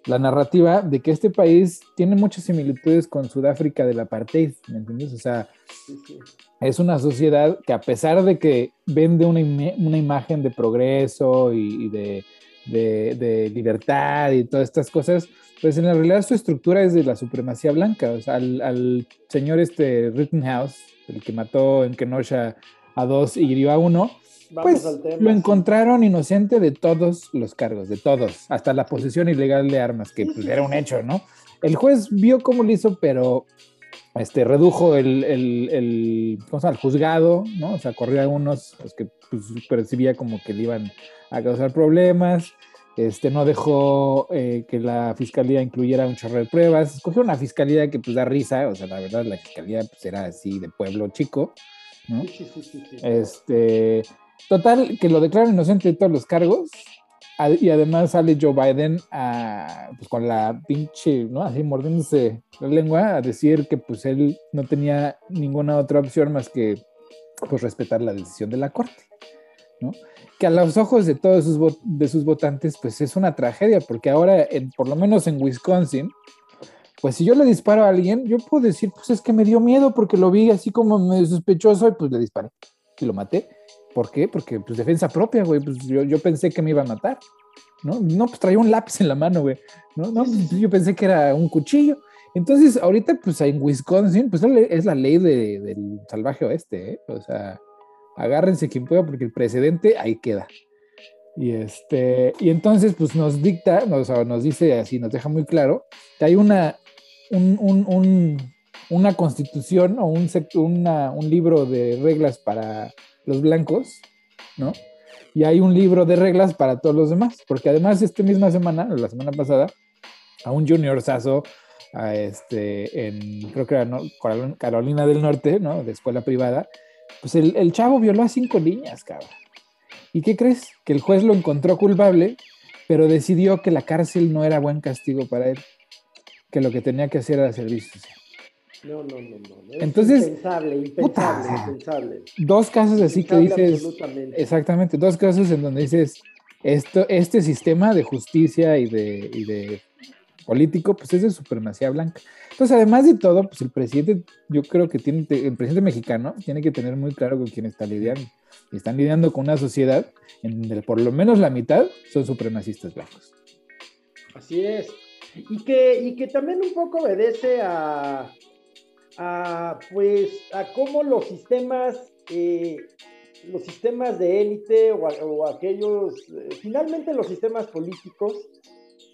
la, narrativa de que este país tiene muchas similitudes con Sudáfrica del apartheid, ¿me entiendes? O sea, es una sociedad que a pesar de que vende una, una imagen de progreso y, de, de, de libertad y todas estas cosas, pues en la realidad su estructura es de la supremacía blanca. O sea, al, señor este Rittenhouse, el que mató en Kenosha a dos y hirió a uno, pues lo encontraron inocente de todos los cargos, de todos, hasta la posesión ilegal de armas, que pues, era un hecho, ¿no? El juez vio cómo lo hizo, pero este, redujo el, el, el, el juzgado, ¿no? O sea, corrió a unos los que pues, percibía como que le iban a causar problemas. Este, no dejó eh, que la fiscalía incluyera un chorro de pruebas. Escogió una fiscalía que pues da risa, o sea, la verdad la fiscalía pues, era así de pueblo chico, ¿no? Este, total, que lo declaran inocente de todos los cargos. Y además sale Joe Biden a, pues, con la pinche, ¿no? Así mordiéndose la lengua a decir que pues él no tenía ninguna otra opción más que pues respetar la decisión de la corte, ¿no? Que a los ojos de todos sus, de sus votantes, pues es una tragedia, porque ahora, en, por lo menos en Wisconsin, pues si yo le disparo a alguien, yo puedo decir, pues es que me dio miedo porque lo vi así como medio sospechoso y pues le disparé y lo maté. ¿Por qué? Porque pues defensa propia, güey, pues yo, yo pensé que me iba a matar, ¿no? No, pues traía un lápiz en la mano, güey, ¿no? no pues, yo pensé que era un cuchillo. Entonces, ahorita, pues en Wisconsin, pues es la ley de, del salvaje oeste, ¿eh? O sea, agárrense quien pueda porque el precedente ahí queda. Y, este, y entonces pues nos dicta, nos, nos dice así, nos deja muy claro que hay una, un, una constitución o un, una, un libro de reglas para los blancos, ¿no? Y hay un libro de reglas para todos los demás, porque además esta misma semana, la semana pasada, a un junior sazo a este, en, creo que era Carolina del Norte, ¿no? De escuela privada, pues el, chavo violó a cinco niñas, cabrón. ¿Y qué crees? Que el juez lo encontró culpable, pero decidió que la cárcel no era buen castigo para él, que lo que tenía que hacer era servicio social. No, no, no, no. Entonces, impensable, impensable, impensable. Dos casos así que dices. Exactamente, dos casos en donde dices, esto, este sistema de justicia y de, y de político, pues es de supremacía blanca. Entonces, además de todo, pues el presidente, yo creo que tiene, el presidente mexicano tiene que tener muy claro con quién está lidiando. Y están lidiando con una sociedad en donde por lo menos la mitad son supremacistas blancos. Así es. Y que, y que también un poco obedece a, pues, a cómo los sistemas, eh, los sistemas de élite o, aquellos, eh, finalmente los sistemas políticos,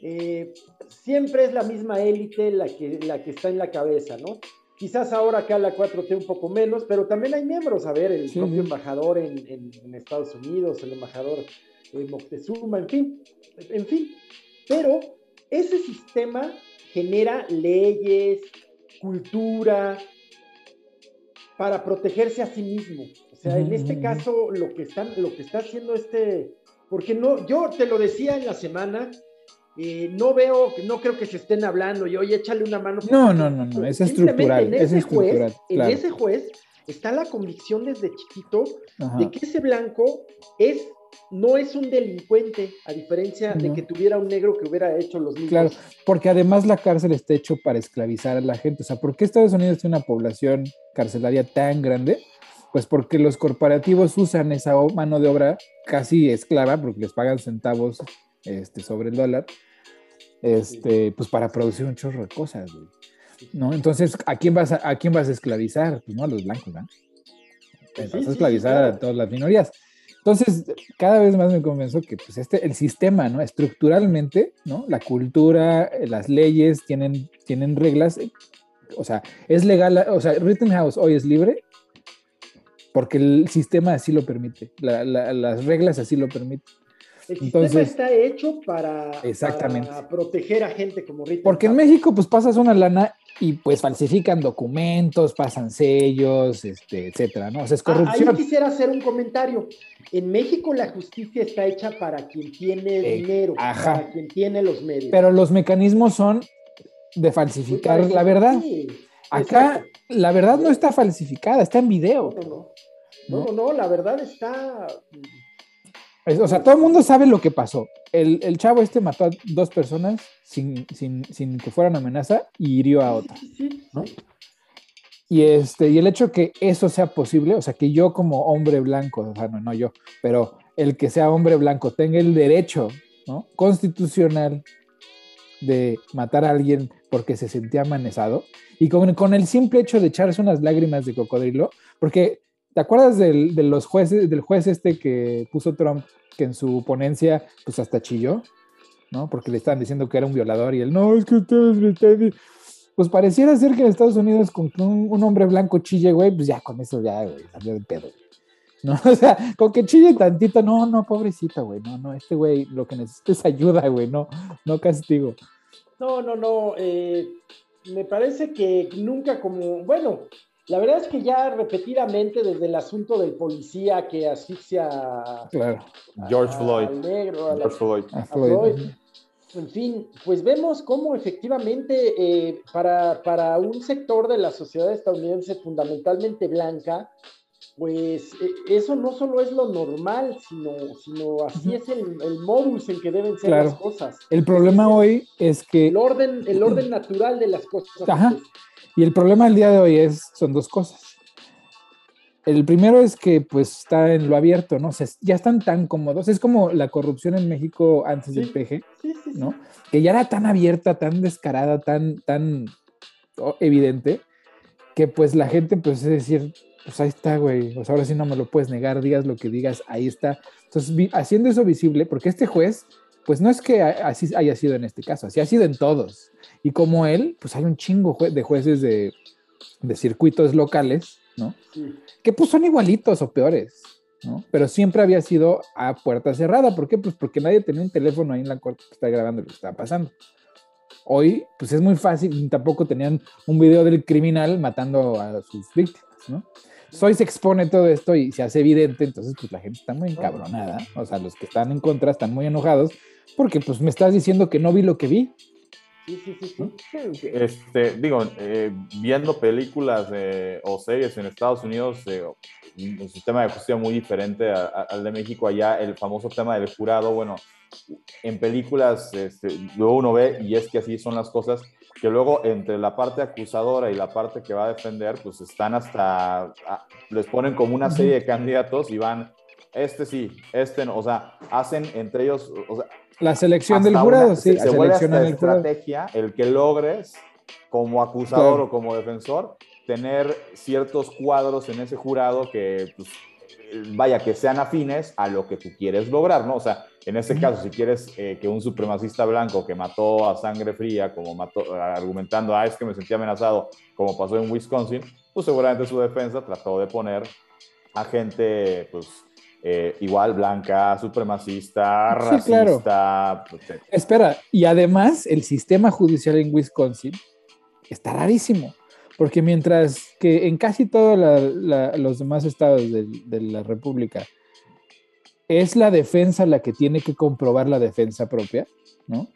eh, siempre es la misma élite la que, la que está en la cabeza, ¿no? Quizás ahora acá la 4T un poco menos, pero también hay miembros, a ver, el propio embajador en, Estados Unidos, el embajador eh, Moctezuma, en fin, en fin. Pero ese sistema genera leyes, cultura, para protegerse a sí mismo. O sea, en este caso, lo que, están, lo que está haciendo este, porque no, yo te lo decía en la semana, no veo, no creo que se estén hablando y oye, échale una mano. No, no, no, no, es estructural. En ese, juez, en ese juez está la convicción desde chiquito de que ese blanco es no es un delincuente, a diferencia de que tuviera un negro que hubiera hecho los mismos. Claro, porque además la cárcel está hecho para esclavizar a la gente. O sea, ¿por qué Estados Unidos tiene una población carcelaria tan grande? Pues porque los corporativos usan esa mano de obra casi esclava, porque les pagan centavos este, sobre el dólar, este, pues para producir un chorro de cosas, güey. ¿No? Entonces, ¿a quién vas a, quién vas a esclavizar? Pues no a los blancos, ¿no? Pues vas a esclavizar a todas las minorías. Entonces, cada vez más me convenzo que pues este, el sistema, ¿no? Estructuralmente, ¿no? La cultura, eh, las leyes tienen, tienen reglas, eh, o sea, es legal, o sea, Rittenhouse hoy es libre porque el sistema así lo permite, las reglas así lo permiten. El sistema está hecho para, exactamente. proteger a gente como Rittenhouse. Porque en México, pues pasas una lana y pues falsifican documentos, pasan sellos, este, etcétera, ¿no? O sea, es ah, corrupción. ahí quisiera hacer un comentario. En México la justicia está hecha para quien tiene eh, dinero, para quien tiene los medios. Pero los mecanismos son de falsificar la verdad. Acá la verdad no está falsificada, está en video. No, no, no, la verdad está o sea, todo el mundo sabe lo que pasó. El, chavo este mató a dos personas sin, que fueran amenaza y hirió a otra, ¿no? Y, este, y el hecho que eso sea posible, o sea, que yo como hombre blanco, o sea, no, no yo, pero el que sea hombre blanco tenga el derecho ¿no? constitucional de matar a alguien porque se sentía amenazado, y con, con el simple hecho de echarse unas lágrimas de cocodrilo, porque ¿Te acuerdas del, de los jueces, del juez este que puso Trump, que en su ponencia, pues hasta chilló, ¿no? Porque le estaban diciendo que era un violador y él, no, es que ustedes me están... Pues pareciera ser que en Estados Unidos con que un, hombre blanco chille, güey, pues ya con eso ya, güey, salió de pedo. ¿no? <laughs> O sea, con que chille tantito, no, no, pobrecito, güey, no, no, este güey lo que necesita es ayuda, güey, no, no castigo. No, no, no, eh, me parece que nunca como, bueno, la verdad es que ya repetidamente, desde el asunto del policía que asfixia claro. George Floyd. negro, George Floyd. En fin, pues vemos cómo efectivamente eh, para, un sector de la sociedad estadounidense fundamentalmente blanca, pues e, eso no solo es lo normal, sino, sino así es el, modus en que deben ser las cosas. El problema hoy es que... El orden, el <clears throat> orden natural de las cosas. Ajá. Y el problema del día de hoy es, son dos cosas. El primero es que pues está en lo abierto, ¿no? O sea, ya están tan cómodos. Es como la corrupción en México antes del PG, ¿no? Que ya era tan abierta, tan descarada, tan, tan evidente, que pues la gente pues es decir, pues ahí está, güey. Sea, ahora sí no me lo puedes negar, digas lo que digas, ahí está. Entonces, haciendo eso visible, porque este juez, pues no es que así haya sido en este caso, así ha sido en todos. Y como él, pues hay un chingo de jueces de, circuitos locales, ¿no? Que pues son igualitos o peores, ¿no? Pero siempre había sido a puerta cerrada. ¿Por qué? Pues porque nadie tenía un teléfono ahí en la corte que está grabando lo que estaba pasando. Hoy, pues es muy fácil, tampoco tenían un video del criminal matando a sus víctimas, ¿no? Hoy se expone todo esto y se hace evidente, entonces pues la gente está muy encabronada, o sea, los que están en contra están muy enojados porque pues me estás diciendo que no vi lo que vi, este, digo, eh, viendo películas eh, o series en Estados Unidos, eh, un sistema de justicia muy diferente al de México. Allá el famoso tema del jurado, bueno, en películas este, luego uno ve, y es que así son las cosas, que luego entre la parte acusadora y la parte que va a defender, pues están hasta, les ponen como una serie de candidatos y van, este sí, este no, o sea, hacen entre ellos, o sea, la selección del jurado, sí. Se, vuelve hasta estrategia el que logres, como acusador o como defensor, tener ciertos cuadros en ese jurado que, pues, vaya, que sean afines a lo que tú quieres lograr, ¿no? O sea, en este caso, si quieres eh, que un supremacista blanco que mató a sangre fría, como mató, argumentando, ah, es que me sentí amenazado, como pasó en Wisconsin, pues seguramente su defensa trató de poner a gente, pues, eh, igual blanca, supremacista, racista. Pues, eh. Espera, y además el sistema judicial en Wisconsin está rarísimo, porque mientras que en casi todos los demás estados de, la República es la defensa la que tiene que comprobar la defensa propia, ¿no?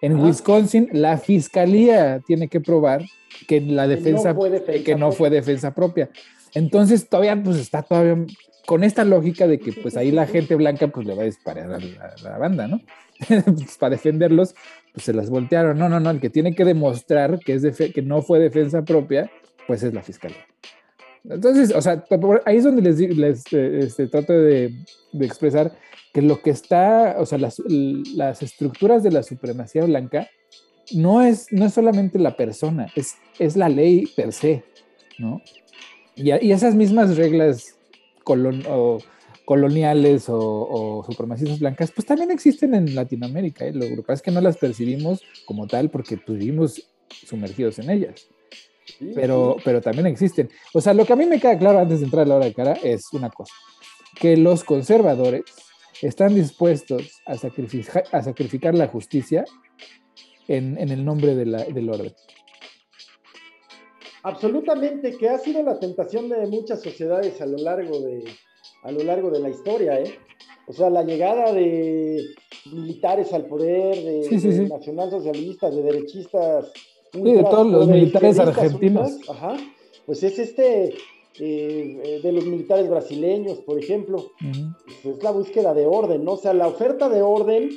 en Wisconsin la fiscalía tiene que probar que la defensa, que no fue defensa propia. Entonces todavía pues está todavía con esta lógica de que pues ahí la gente blanca pues le va a disparar a la, banda, ¿no? <laughs> Pues, para defenderlos, pues se las voltearon. No, no, no, el que tiene que demostrar que, es que no fue defensa propia, pues es la fiscalía. Entonces, o sea, ahí es donde les, les este, trato de, de, expresar que lo que está, o sea, las, las, estructuras de la supremacía blanca no es, no es solamente la persona, es, es la ley per se, ¿no? Y, y esas mismas reglas colon, o, coloniales o, o, supremacistas blancas, pues también existen en Latinoamérica. ¿eh? Lo que pasa es que no las percibimos como tal porque estuvimos sumergidos en ellas pero, pero también existen. O sea, lo que a mí me queda claro antes de entrar a la hora de cara es una cosa, que los conservadores están dispuestos a sacrificar, a sacrificar la justicia en, en el nombre de la, del orden. Absolutamente, que ha sido la tentación de muchas sociedades a lo largo de, a lo largo de la historia, ¿eh? O sea, la llegada de militares al poder, de, de nacionalsocialistas, de derechistas Sí, de todos los militares argentinos. ajá, pues es este, eh, de los militares brasileños, por ejemplo. Pues es la búsqueda de orden, ¿no? O sea, la oferta de orden,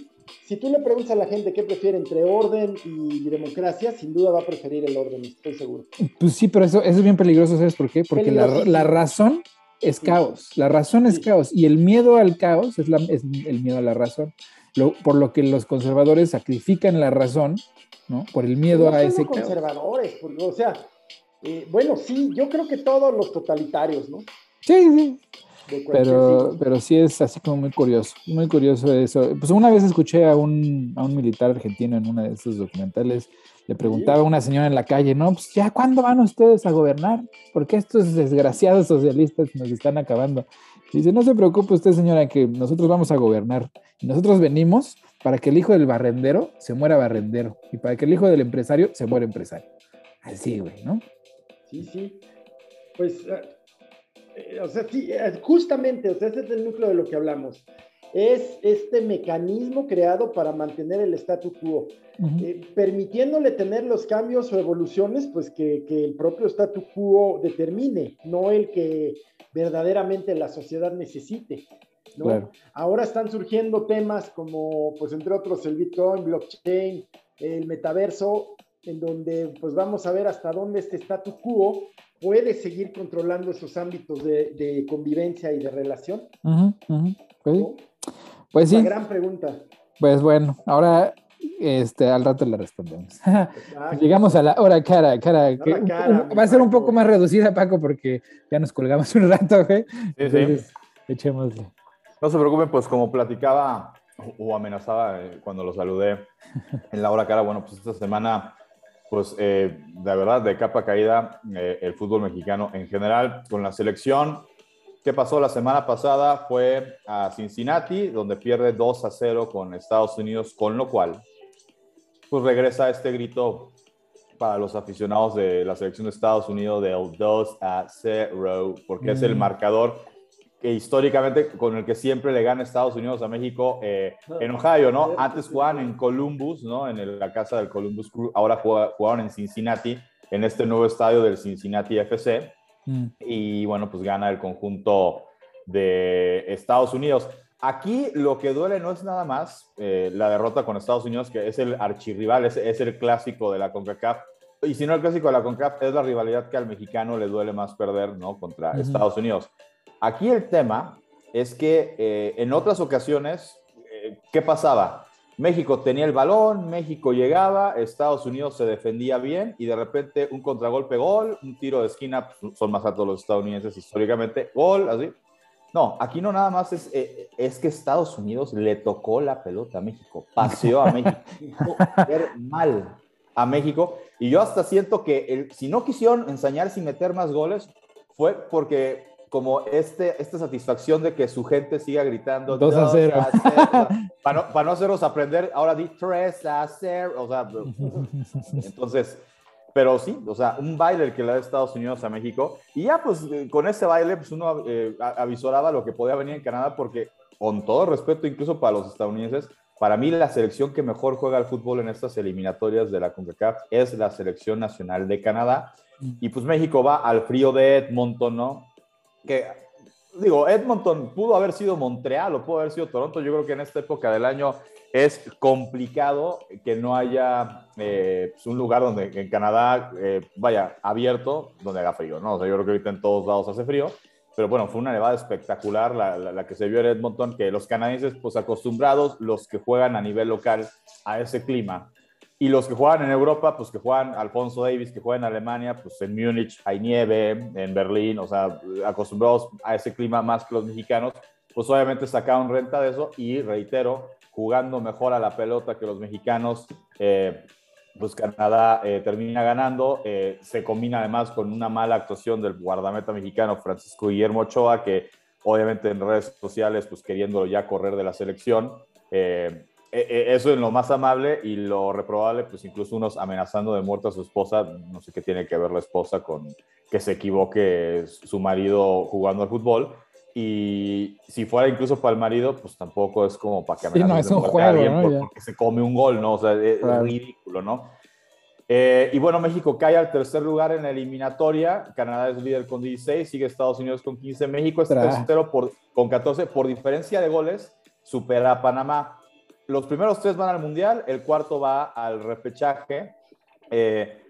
si tú le preguntas a la gente qué prefiere entre orden y democracia, sin duda va a preferir el orden, estoy seguro. Pues sí, pero eso, es bien peligroso, ¿sabes por qué? Porque la, razón es caos, la razón es caos y el miedo al caos es, la, es el miedo a la razón. Por lo que los conservadores sacrifican la razón ¿no? Por el miedo a ese conservadores, porque, o sea, eh, bueno, sí, yo creo que todos los totalitarios, ¿no? Sí, sí. Pero, pero sí es así como muy curioso, muy curioso eso. Pues una vez escuché a un, a un militar argentino en uno de esos documentales, le preguntaba a una señora en la calle, no, pues ya, ¿cuándo van ustedes a gobernar? Porque estos desgraciados socialistas nos están acabando. Dice, no se preocupe usted, señora, que nosotros vamos a gobernar. Y nosotros venimos para que el hijo del barrendero se muera barrendero y para que el hijo del empresario se muera empresario. Así, güey, ¿no? Sí, sí. Pues, eh, eh, o sea, sí, eh, justamente, o sea, ese es el núcleo de lo que hablamos. Es este mecanismo creado para mantener el statu quo, permitiéndole tener los cambios o evoluciones, pues que, que el propio statu quo determine, no el que verdaderamente la sociedad necesite. Ahora están surgiendo temas como, pues entre otros, el Bitcoin, blockchain, el metaverso, en donde pues vamos a ver hasta dónde este status quo puede seguir controlando esos ámbitos de, convivencia y de relación. Pues, pues sí. Una gran pregunta. Pues bueno, ahora este, al rato la respondemos. <laughs> Llegamos a la hora cara, cara. va a ser un poco más reducida, Paco, porque ya nos colgamos <laughs> un rato, ¿eh? echémosle. No se preocupen, pues como platicaba o amenazaba eh, cuando lo saludé en la hora cara, bueno, pues esta semana, pues eh, de verdad, de capa caída, eh, el fútbol mexicano en general, con la selección. ¿Qué pasó la semana pasada? Fue a Cincinnati, donde pierde 2 a 0 con Estados Unidos, con lo cual, pues regresa este grito para los aficionados de la selección de Estados Unidos del 2 a 0, porque es el mm. marcador que históricamente con el que siempre le gana Estados Unidos a México eh, en Ohio, ¿no? Antes jugaban en Columbus, ¿no? En la casa del Columbus Crew, ahora jugaron en Cincinnati, en este nuevo estadio del Cincinnati FC. Mm. Y bueno, pues gana el conjunto de Estados Unidos. Aquí lo que duele no es nada más eh, la derrota con Estados Unidos, que es el archirrival, es, es el clásico de la CONCACAF. Y si no el clásico de la CONCACAF, es la rivalidad que al mexicano le duele más perder, ¿no? Contra Estados Unidos. Aquí el tema es que eh, en otras ocasiones, eh, ¿qué pasaba? México tenía el balón, México llegaba, Estados Unidos se defendía bien y de repente un contragolpe gol, un tiro de esquina, pues, son más altos los estadounidenses históricamente, gol, así. No, aquí no nada más es, eh, es que Estados Unidos le tocó la pelota a México, paseó a México, <laughs> ver mal a México y yo hasta siento que el, si no quisieron ensañar sin meter más goles fue porque como este, esta satisfacción de que su gente siga gritando 2 a 0. <laughs> para, no, para no hacerlos aprender, ahora di 3 a 0. O sea, <laughs> entonces, pero sí, o sea, un baile que le da Estados Unidos a México. Y ya, pues, eh, con ese baile, pues uno eh, avisoraba lo que podía venir en Canadá, porque con todo respeto, incluso para los estadounidenses, para mí la selección que mejor juega al fútbol en estas eliminatorias de la CONCACAF es la selección nacional de Canadá. Y pues México va al frío de Edmonton, ¿no? que digo, Edmonton pudo haber sido Montreal o pudo haber sido Toronto. Yo creo que en esta época del año es complicado que no haya eh, pues, un lugar donde en Canadá eh, vaya abierto, donde haga frío, ¿no? O yo creo que ahorita en todos lados hace frío, pero bueno, fue una nevada espectacular la, que se vio en Edmonton, que los canadienses, pues acostumbrados, los que juegan a nivel local a ese clima, y los que juegan en Europa, pues que juegan Alfonso Davis, que juega en Alemania, pues en Múnich hay nieve, en Berlín, o sea, acostumbrados a ese clima más que los mexicanos, pues obviamente sacaron renta de eso y reitero, jugando mejor a la pelota que los mexicanos, eh, pues Canadá eh, termina ganando. Eh, se combina además con una mala actuación del guardameta mexicano Francisco Guillermo Ochoa, que obviamente en redes sociales, pues queriéndolo ya correr de la selección. eso es lo más amable y lo reprobable, pues incluso unos amenazando de muerte a su esposa. No sé qué tiene que ver la esposa con que se equivoque su marido jugando al fútbol. Y si fuera incluso para el marido, pues tampoco es como para que sí, no, es un juego, ¿no? porque se come un gol, ¿no? O sea, es, ridículo, ¿no? Eh, y bueno, México cae al tercer lugar en la eliminatoria. Canadá es líder con 16, sigue Estados Unidos con 15. México es tercero por, con 14. Por diferencia de goles, supera a Panamá. Los primeros tres van al Mundial, el cuarto va al repechaje. Eh,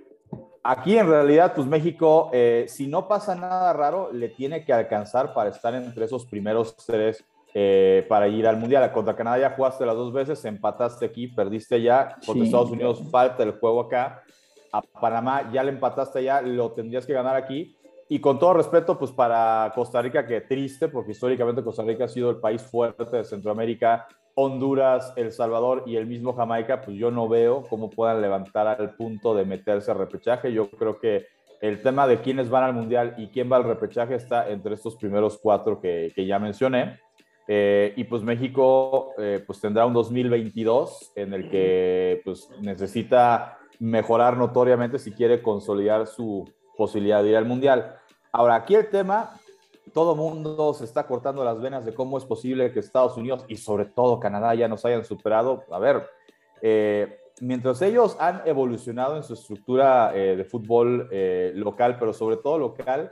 Aquí en realidad, pues México, eh, si no pasa nada raro, le tiene que alcanzar para estar entre esos primeros tres eh, para ir al Mundial. Contra Canadá ya jugaste las dos veces, empataste aquí, perdiste ya. Contra Estados Unidos falta el juego acá. A Panamá ya le empataste ya, lo tendrías que ganar aquí. Y con todo respeto, pues para Costa Rica, que triste, porque históricamente Costa Rica ha sido el país fuerte de Centroamérica, Honduras, El Salvador y el mismo Jamaica, pues yo no veo cómo puedan levantar al punto de meterse al repechaje. Yo creo que el tema de quiénes van al Mundial y quién va al repechaje está entre estos primeros cuatro que, ya mencioné. Eh, y pues México eh, pues tendrá un 2022 en el que pues necesita mejorar notoriamente si quiere consolidar su posibilidad de ir al Mundial. Ahora, aquí el tema todo mundo se está cortando las venas de cómo es posible que Estados Unidos y sobre todo Canadá ya nos hayan superado. A ver, eh, mientras ellos han evolucionado en su estructura eh, de fútbol eh, local, pero sobre todo local,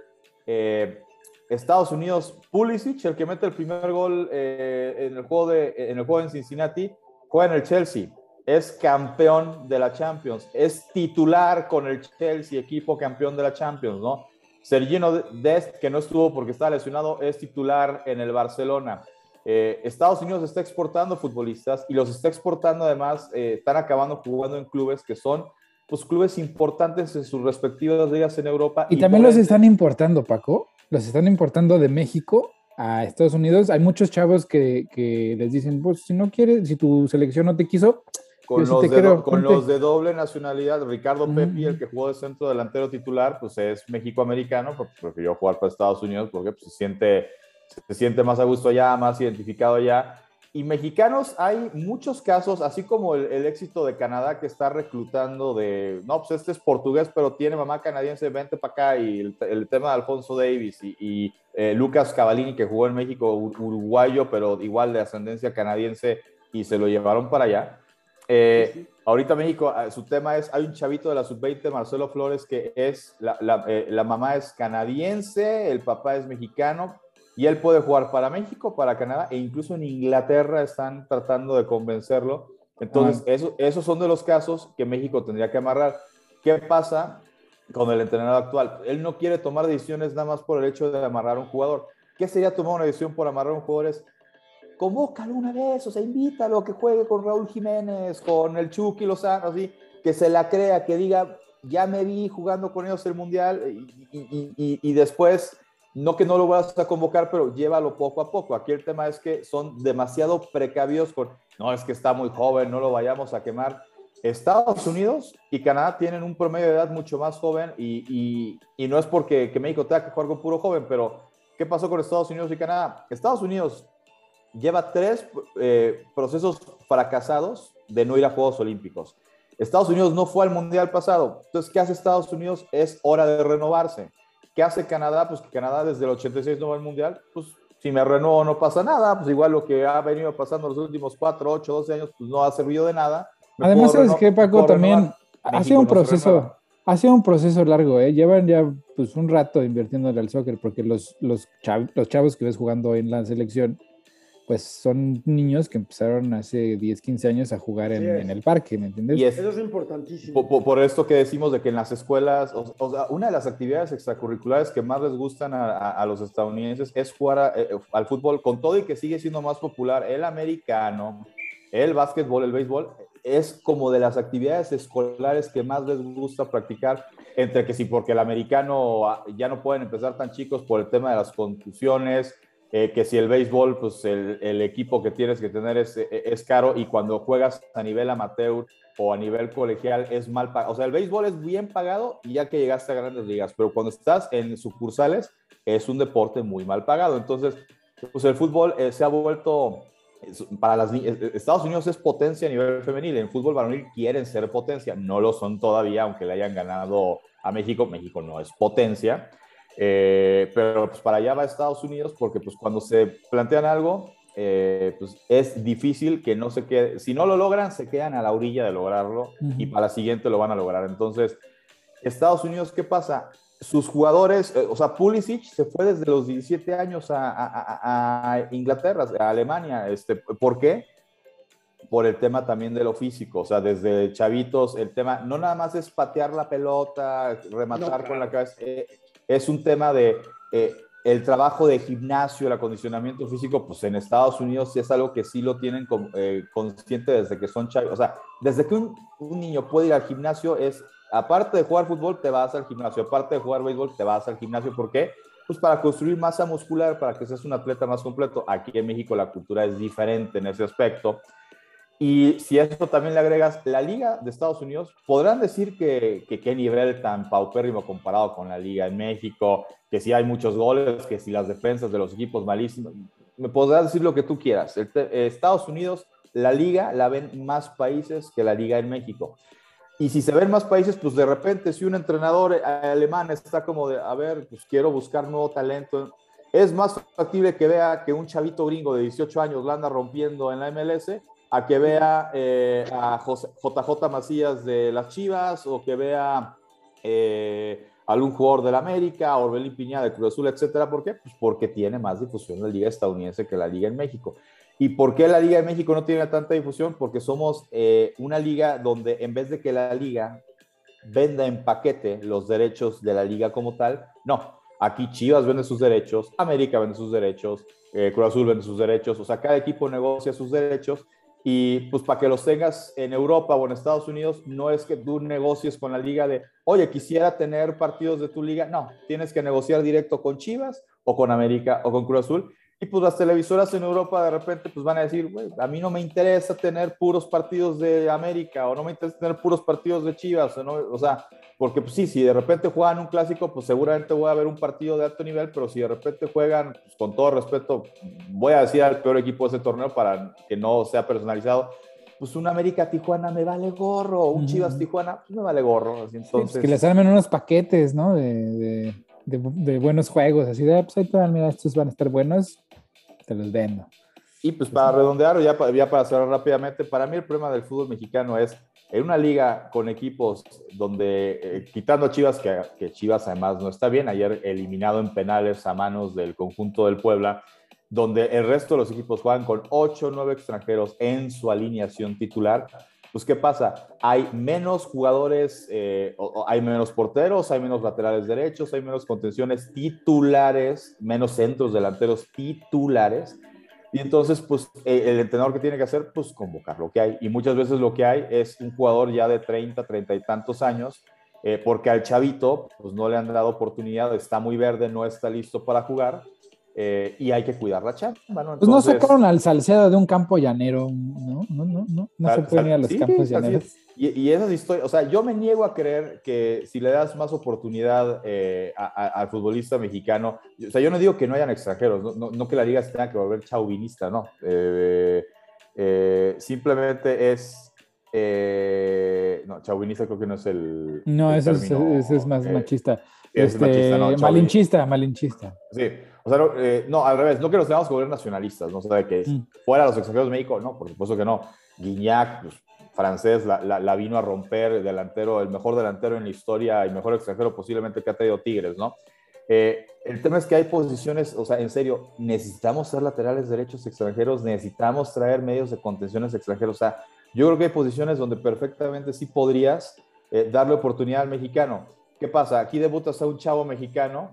Estados Unidos, Pulisic, el que mete el primer gol en, el juego de, en el juego en Cincinnati, juega en el Chelsea. Es campeón de la Champions, es titular con el Chelsea, equipo campeón de la Champions, ¿no? Sergino Dest, que no estuvo porque estaba lesionado, es titular en el Barcelona. Eh, Estados Unidos está exportando futbolistas y los está exportando además, eh, están acabando jugando en clubes que son pues, clubes importantes en sus respectivas ligas en Europa. Y, también los están importando, Paco, los están importando de México a Estados Unidos. Hay muchos chavos que, que les dicen, pues si no quieres, si tu selección no te quiso, con, los, de, con los de doble nacionalidad, Ricardo mm. Pepi, el que jugó de centro delantero titular, pues es México-americano, porque prefirió jugar para Estados Unidos porque pues, se, siente, se siente más a gusto allá, más identificado allá. Y mexicanos hay muchos casos, así como el, éxito de Canadá que está reclutando de, no, pues este es portugués, pero tiene mamá canadiense, vente para acá, y el, tema de Alfonso Davis y, eh, Lucas Cavallini que jugó en México, uruguayo, pero igual de ascendencia canadiense, y se lo llevaron para allá eh, ahorita México, ah, su tema es, hay un chavito de la sub-20, Marcelo Flores, que es, eh, la, mamá es canadiense, el papá es mexicano, y él puede jugar para México, para Canadá, e incluso en Inglaterra están tratando de convencerlo. Entonces, eso, esos son de los casos que México tendría que amarrar. ¿Qué pasa con el entrenador actual? Él no quiere tomar decisiones nada más por el hecho de amarrar a un jugador. ¿Qué sería tomar una decisión por amarrar a un jugador? Es convócalo una vez, o sea, invítalo a que juegue con Raúl Jiménez, con el Chucky Lozano, así, que se la crea, que diga, ya me vi jugando con ellos el Mundial y, después, no que no lo vas a convocar, pero llévalo poco a poco. Aquí el tema es que son demasiado precavidos con, no, es que está muy joven, no lo vayamos a quemar. Estados Unidos y Canadá tienen un promedio de edad mucho más joven y, no es porque que México tenga que jugar con puro joven, pero ¿qué pasó con Estados Unidos y Canadá? Estados Unidos lleva tres eh, procesos fracasados de no ir a Juegos Olímpicos. Estados Unidos no fue al Mundial pasado. Entonces, ¿qué hace Estados Unidos? Es hora de renovarse. ¿Qué hace Canadá? Pues Canadá desde el 86 no va al Mundial. Pues si me renuevo no pasa nada. Pues igual lo que ha venido pasando los últimos 4, 8, 12 años, pues no ha servido de nada. Además, ¿sabes qué, Paco? También ha sido un proceso... Ha sido un proceso largo, ¿eh? Llevan ya pues un rato invirtiendo en el soccer porque los, los, los chavos que ves jugando en la selección pues son niños que empezaron hace 10, 15 años a jugar en, el parque, ¿me entiendes? Y eso es importantísimo. Por, esto que decimos de que en las escuelas, o, sea, una de las actividades extracurriculares que más les gustan a, los estadounidenses es jugar eh, al fútbol, con todo y que sigue siendo más popular el americano, el básquetbol, el béisbol, es como de las actividades escolares que más les gusta practicar, entre que sí, porque el americano ah, ya no pueden empezar tan chicos por el tema de las contusiones, eh, que si el béisbol, pues el, equipo que tienes que tener es, eh, es, caro y cuando juegas a nivel amateur o a nivel colegial es mal pagado. O sea, el béisbol es bien pagado y ya que llegaste a grandes ligas, pero cuando estás en sucursales es un deporte muy mal pagado. Entonces, pues el fútbol eh, se ha vuelto, para las Estados Unidos es potencia a nivel femenil, en fútbol varonil quieren ser potencia, no lo son todavía, aunque le hayan ganado a México, México no es potencia. Eh, pero pues para allá va Estados Unidos porque pues cuando se plantean algo, eh, pues es difícil que no se quede, si no lo logran, se quedan a la orilla de lograrlo y para la siguiente lo van a lograr. Entonces, Estados Unidos, ¿qué pasa? Sus jugadores, eh, o sea, Pulisic se fue desde los 17 años a, a, a, Inglaterra, a Alemania. Este, ¿Por qué? Por el tema también de lo físico, o sea, desde chavitos, el tema no nada más es patear la pelota, rematar con la cabeza, es un tema de eh, el trabajo de gimnasio, el acondicionamiento físico, pues en Estados Unidos sí es algo que sí lo tienen eh, consciente desde que son chavos. O sea, desde que un, niño puede ir al gimnasio es, aparte de jugar fútbol, te vas al gimnasio, aparte de jugar béisbol, te vas al gimnasio. ¿Por qué? Pues para construir masa muscular, para que seas un atleta más completo. Aquí en México la cultura es diferente en ese aspecto. Y si a esto también le agregas la liga de Estados Unidos, podrán decir que, qué nivel tan paupérrimo comparado con la liga en México, que si hay muchos goles, que si las defensas de los equipos malísimos. Me podrás decir lo que tú quieras. Estados Unidos, la liga la ven más países que la liga en México. Y si se ven más países, pues de repente si un entrenador alemán está como de, a ver, pues quiero buscar nuevo talento, es más factible que vea que un chavito gringo de 18 años la anda rompiendo en la MLS a que vea eh, a JJ Macías de las Chivas o que vea eh, algún jugador del América, Orbelín Piña de Cruz Azul, etcétera. ¿Por qué? Pues porque tiene más difusión la liga estadounidense que la liga en México. ¿Y por qué la liga en México no tiene tanta difusión? Porque somos eh, una liga donde en vez de que la liga venda en paquete los derechos de la liga como tal, no. Aquí Chivas vende sus derechos, América vende sus derechos, Cruz Azul vende sus derechos, o sea, cada equipo negocia sus derechos y pues para que los tengas en Europa o en Estados Unidos, no es que tú negocies con la liga de, oye, quisiera tener partidos de tu liga. No, tienes que negociar directo con Chivas o con América o con Cruz Azul. Y pues las televisoras en Europa de repente pues van a decir, güey, a mí no me interesa tener puros partidos de América o no me interesa tener puros partidos de Chivas. O, no, o sea, porque pues sí, si de repente juegan un clásico, pues seguramente voy a ver un partido de alto nivel, pero si de repente juegan, pues con todo respeto, voy a decir al peor equipo de ese torneo para que no sea personalizado, pues un América Tijuana me vale gorro, un Chivas Tijuana pues me vale gorro. entonces... que les armen unos paquetes, ¿no? De, de, buenos juegos, así de, ah, pues ahí mira, estos van a estar buenos, te los vendo. Y pues para redondear, ya, ya para cerrar rápidamente, para mí el problema del fútbol mexicano es en una liga con equipos donde, eh, quitando a Chivas, que, Chivas además no está bien, ayer eliminado en penales a manos del conjunto del Puebla, donde el resto de los equipos juegan con 8 o 9 extranjeros en su alineación titular, pues ¿qué pasa? Hay menos jugadores, eh, hay menos porteros, hay menos laterales derechos, hay menos contenciones titulares, menos centros delanteros titulares y entonces, pues, eh, el entrenador que tiene que hacer, pues, convocar lo que hay. Y muchas veces lo que hay es un jugador ya de 30, 30 y tantos años, eh, porque al chavito, pues, no le han dado oportunidad, está muy verde, no está listo para jugar. Eh, y hay que cuidar la chamba, ¿no? pues no sacaron al Salcedo de un campo llanero, ¿no? No, no, no, no se puede ir a los campos llaneros. Y, y esas historias, o sea, yo me niego a creer que si le das más oportunidad eh, al futbolista mexicano, o sea, yo no digo que no hayan extranjeros, no, no, que la liga se tenga que volver chauvinista, no. Eh, simplemente es no, chauvinista creo que no es el. No, ese, es, más machista. Es este, machista, no, malinchista, malinchista. Sí, o sea, eh, no, al revés, no que nos tengamos que volver nacionalistas, no sé que es mm. fuera los extranjeros de México, no, por supuesto que no. Guiñac, pues, francés, la, la, vino a romper, delantero, el mejor delantero en la historia y mejor extranjero posiblemente que ha tenido Tigres, ¿no? Eh, el tema es que hay posiciones, o sea, en serio, necesitamos ser laterales derechos extranjeros, necesitamos traer medios de contenciones extranjeros. O sea, yo creo que hay posiciones donde perfectamente sí podrías eh, darle oportunidad al mexicano. ¿Qué pasa? Aquí debutas a un chavo mexicano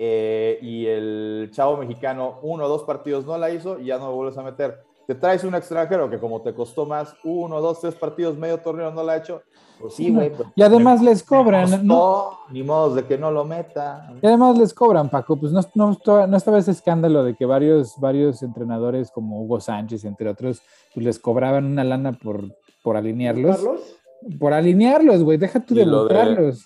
eh, y el chavo mexicano uno o dos partidos no la hizo y ya no lo vuelves a meter. Te traes un extranjero que como te costó más uno, dos, tres partidos, medio torneo no la ha hecho, pues sí, güey. Pues y además les cobran, ¿no? Ni modo de que no lo meta. Y además les cobran, Paco. Pues no, no, no estaba ese escándalo de que varios, varios entrenadores como Hugo Sánchez, entre otros, pues les cobraban una lana por, por alinearlos. Por alinearlos, güey. Deja tú de lucrarlos.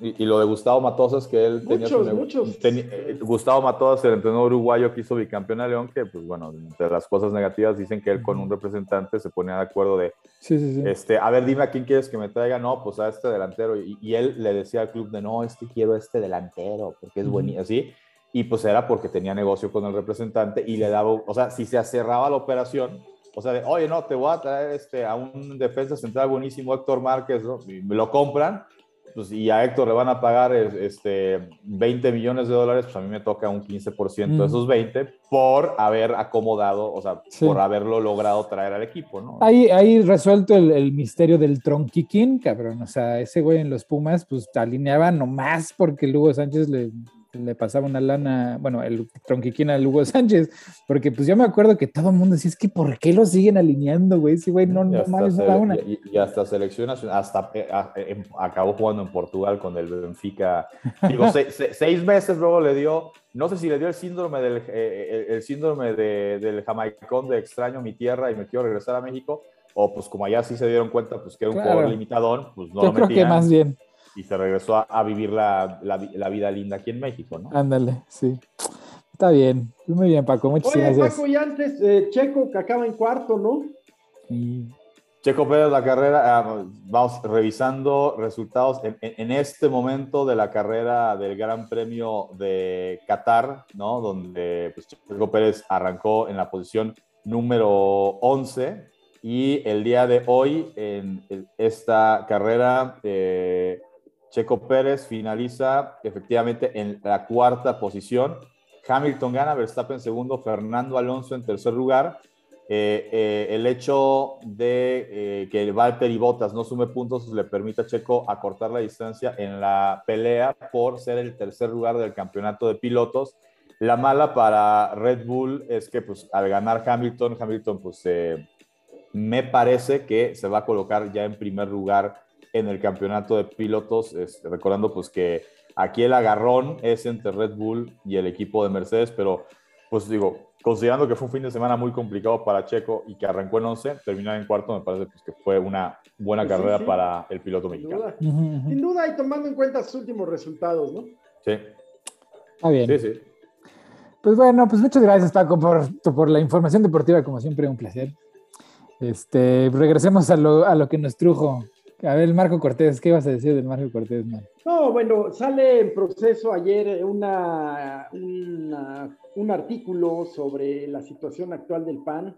Y, lo de Gustavo Matosas, que él tenía su muchos. Eh, Gustavo Matosas, el entrenador uruguayo que hizo bicampeón a León, que, pues bueno, entre las cosas negativas dicen que él con un representante se ponía de acuerdo de, sí, sí, sí. este, a ver, dime a quién quieres que me traiga, no, pues a este delantero. Y, él le decía al club de, no, es que quiero este delantero, porque es buenísimo, así. Y pues era porque tenía negocio con el representante y le daba, o sea, si se cerraba la operación, o sea, de, oye, no, te voy a traer este, a un defensa central buenísimo, Héctor Márquez, ¿no? Y me lo compran pues, y a Héctor le van a pagar este, 20 millones de dólares, pues a mí me toca un 15% de mm. esos 20 por haber acomodado, o sea, por haberlo logrado traer al equipo, ¿no? Ahí, ahí resuelto el, el misterio del tronquiquín, cabrón. O sea, ese güey en los Pumas, pues alineaba nomás porque Lugo Sánchez le le pasaba una lana, bueno, el tronquiquina a Hugo <laughs> Sánchez, porque pues yo me acuerdo que todo el mundo decía, es que ¿por qué lo siguen alineando, güey? Sí, güey, no, no mames, no una. Y, hasta selección hasta eh, em, acabó jugando en Portugal con el Benfica. Digo, <laughs> seis meses luego le dio, no sé si le dio el síndrome del, eh, eh, el, síndrome de, del jamaicón de extraño mi tierra y me quiero regresar a México, o pues como allá sí se dieron cuenta, pues que era un jugador limitadón, pues no yo creo que más bien y se regresó a, vivir la, la, vida linda aquí en México, ¿no? Ándale, sí. Está bien. Muy bien, Paco. Oye, gracias. Paco, y antes, eh, Checo, que acaba en cuarto, ¿no? Sí. Checo Pérez, la carrera, ah, vamos revisando resultados en, en, este momento de la carrera del Gran Premio de Qatar, ¿no? Donde pues, Checo Pérez arrancó en la posición número 11 y el día de hoy en esta carrera eh, Checo Pérez finaliza efectivamente en la cuarta posición. Hamilton gana, Verstappen segundo, Fernando Alonso en tercer lugar. Eh, eh, el hecho de eh, que Valtteri Bottas no sume puntos le permite a Checo acortar la distancia en la pelea por ser el tercer lugar del campeonato de pilotos. La mala para Red Bull es que pues, al ganar Hamilton, Hamilton pues, me parece que se va a colocar ya en primer lugar en el campeonato de pilotos, este, recordando pues que aquí el agarrón es entre Red Bull y el equipo de Mercedes, pero pues digo, considerando que fue un fin de semana muy complicado para Checo y que arrancó en 11, terminar en cuarto me parece pues, que fue una buena pues carrera para el piloto mexicano. Sin duda, y tomando en cuenta sus últimos resultados, ¿no? Sí. Está bien. Sí, sí. Pues bueno, pues muchas gracias Paco por, por la información deportiva, como siempre, un placer. Este, regresemos a lo, a lo que nos trujo. A ver, Marco Cortés, ¿qué ibas a decir del Marco Cortés, man? No, bueno, sale en proceso ayer una, un artículo sobre la situación actual del PAN.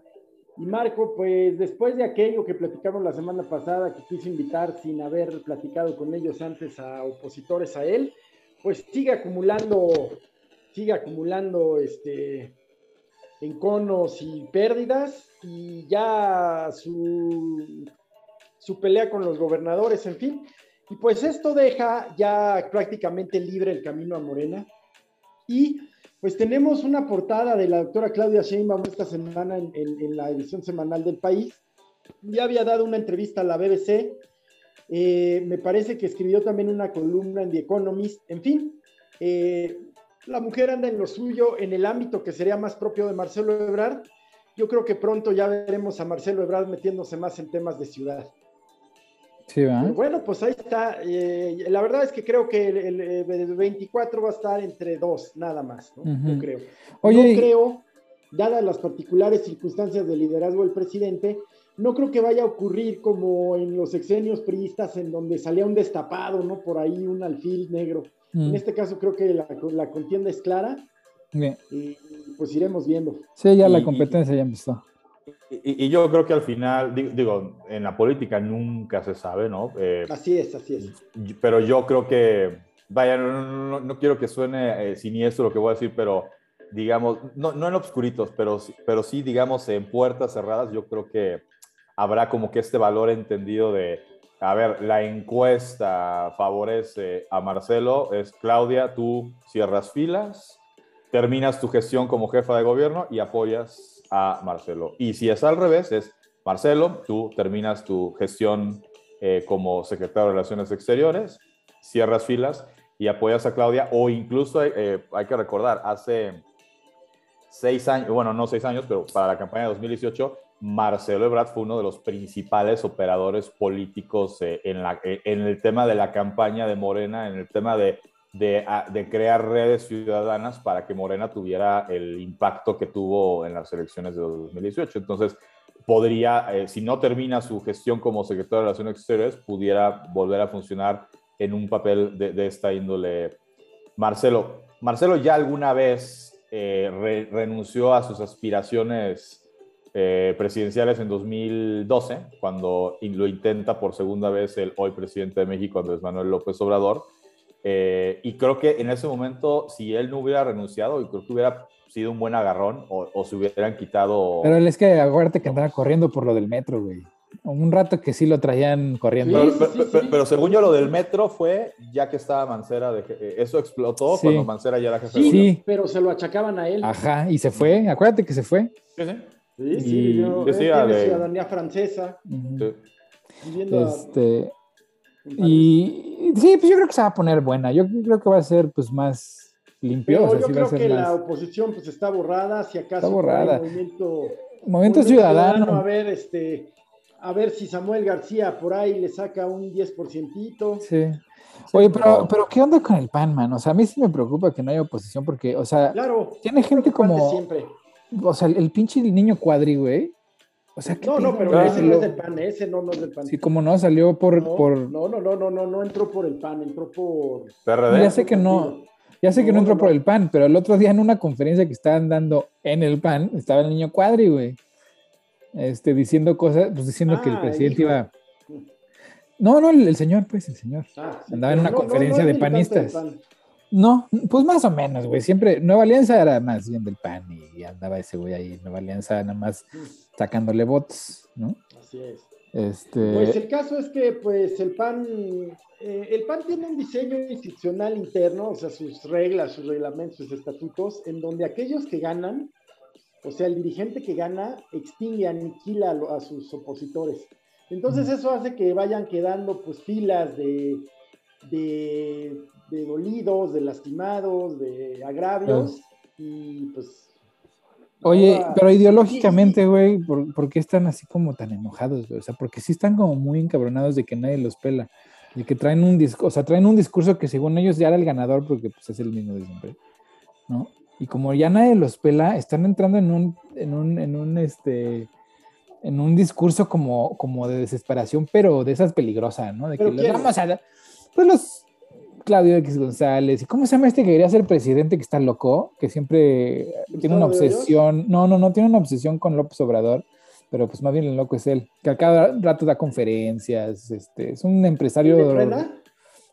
Y Marco, pues después de aquello que platicamos la semana pasada, que quiso invitar sin haber platicado con ellos antes a opositores a él, pues sigue acumulando, sigue acumulando este, enconos y pérdidas, y ya su su pelea con los gobernadores, en fin. Y pues esto deja ya prácticamente libre el camino a Morena. Y pues tenemos una portada de la doctora Claudia Sheinbaum esta semana en, la edición semanal del país. Ya había dado una entrevista a la BBC. Eh, me parece que escribió también una columna en The Economist. En fin, eh, la mujer anda en lo suyo en el ámbito que sería más propio de Marcelo Ebrard. Yo creo que pronto ya veremos a Marcelo Ebrard metiéndose más en temas de ciudad. Sí, bueno, pues ahí está. Eh, la verdad es que creo que el, 24 va a estar entre dos, nada más, ¿no? Yo creo. Yo creo, dadas las particulares circunstancias del liderazgo del presidente, no creo que vaya a ocurrir como en los exenios priistas en donde salía un destapado, ¿no? Por ahí un alfil negro. En este caso creo que la, la contienda es clara. Y pues iremos viendo. Sí, ya la competencia ya empezó. Y, yo creo que al final, digo, en la política nunca se sabe, ¿no? Eh, así es, así es. Pero yo creo que vaya, no, quiero que suene eh, siniestro lo que voy a decir, pero digamos, no, no en obscuritos, pero, pero sí, digamos, en puertas cerradas, yo creo que habrá como que este valor entendido de, a ver, la encuesta favorece a Marcelo, es Claudia, tú cierras filas, terminas tu gestión como jefa de gobierno y apoyas Marcelo. Y si es al revés, es Marcelo, tú terminas tu gestión eh, como secretario de Relaciones Exteriores, cierras filas y apoyas a Claudia, o incluso eh, hay que recordar, hace seis años, bueno, no seis años, pero para la campaña de 2018, Marcelo Ebrard fue uno de los principales operadores políticos eh, en, la, eh, en el tema de la campaña de Morena, en el tema de, de, ah, de, crear redes ciudadanas para que Morena tuviera el impacto que tuvo en las elecciones de 2018. Entonces, podría, eh, si no termina su gestión como secretario de Relaciones Exteriores, pudiera volver a funcionar en un papel de, esta índole. Marcelo, Marcelo ya alguna vez renunció a sus aspiraciones eh, presidenciales en 2012, cuando lo intenta por segunda vez el hoy presidente de México, Andrés Manuel López Obrador. Eh, y creo que en ese momento, si él no hubiera renunciado, y creo que hubiera sido un buen agarrón o, o se hubieran quitado. Pero él es que acuérdate que andaba corriendo por lo del metro, güey. Un rato que sí lo traían corriendo. pero, según yo, lo del metro fue ya que estaba Mancera. De, eh, eso explotó cuando Mancera ya era jefe de Sí, pero se lo achacaban a él. Ajá, y se fue. Acuérdate que se fue. Sí, sí. Sí, sí, yo, decía de... ciudadanía francesa. este, y sí, pues yo creo que se va a poner buena. Yo creo que va a ser pues más limpio. yo creo que la oposición pues está borrada, si acaso está borrada. movimiento, movimiento ciudadano. A ver, este, a ver si Samuel García por ahí le saca un 10%. Sí. Oye, pero, pero ¿qué onda con el PAN, man? O sea, a mí sí me preocupa que no haya oposición porque, o sea, claro, tiene gente como... Siempre o sea, el, pinche niño cuadri, güey. O sea, no, no, pero ese no es del pan, ese no, no es del pan. Sí, como no, salió por no, por. No, no, no, no, no, no entró por el pan, entró por. PRD. Ya sé que no, ya sé que no, entró por el pan, pero el otro día en una conferencia que estaban dando en el pan, estaba el niño cuadri, güey. Este, diciendo cosas, pues diciendo que el ah, presidente iba. No, no, el, señor, pues, el señor. Ah, Andaba en una conferencia de panistas. No, pues más o menos, güey. Siempre, Nueva Alianza era más bien del PAN y andaba ese güey ahí, Nueva Alianza nada más sacándole votos, ¿no? Así es. Este... Pues el caso es que, pues, el PAN, eh, el PAN tiene un diseño institucional interno, o sea, sus reglas, sus reglamentos, sus estatutos, en donde aquellos que ganan, o sea, el dirigente que gana, extingue, aniquila a, a sus opositores. Entonces eso hace que vayan quedando, pues, filas de, de de dolidos, de lastimados, de agravios, y pues... Oye, pero ideológicamente, güey, ¿por, qué están así como tan enojados, güey? O sea, porque sí están como muy encabronados de que nadie los pela, de que traen un discurso, o sea, traen un discurso que según ellos ya era el ganador porque pues es el mismo de siempre, ¿no? Y como ya nadie los pela, están entrando en un, en un, en un, este, en un discurso como, como de desesperación, pero de esas peligrosas, ¿no? De que los vamos a... Pues los, Claudio X González. ¿Y cómo se llama este que quería ser presidente que está loco? Que siempre tiene una obsesión. No, no, no, tiene una obsesión con López Obrador, pero pues más bien el loco es él, que a cada rato da conferencias. Este, es un empresario. ¿El de frena?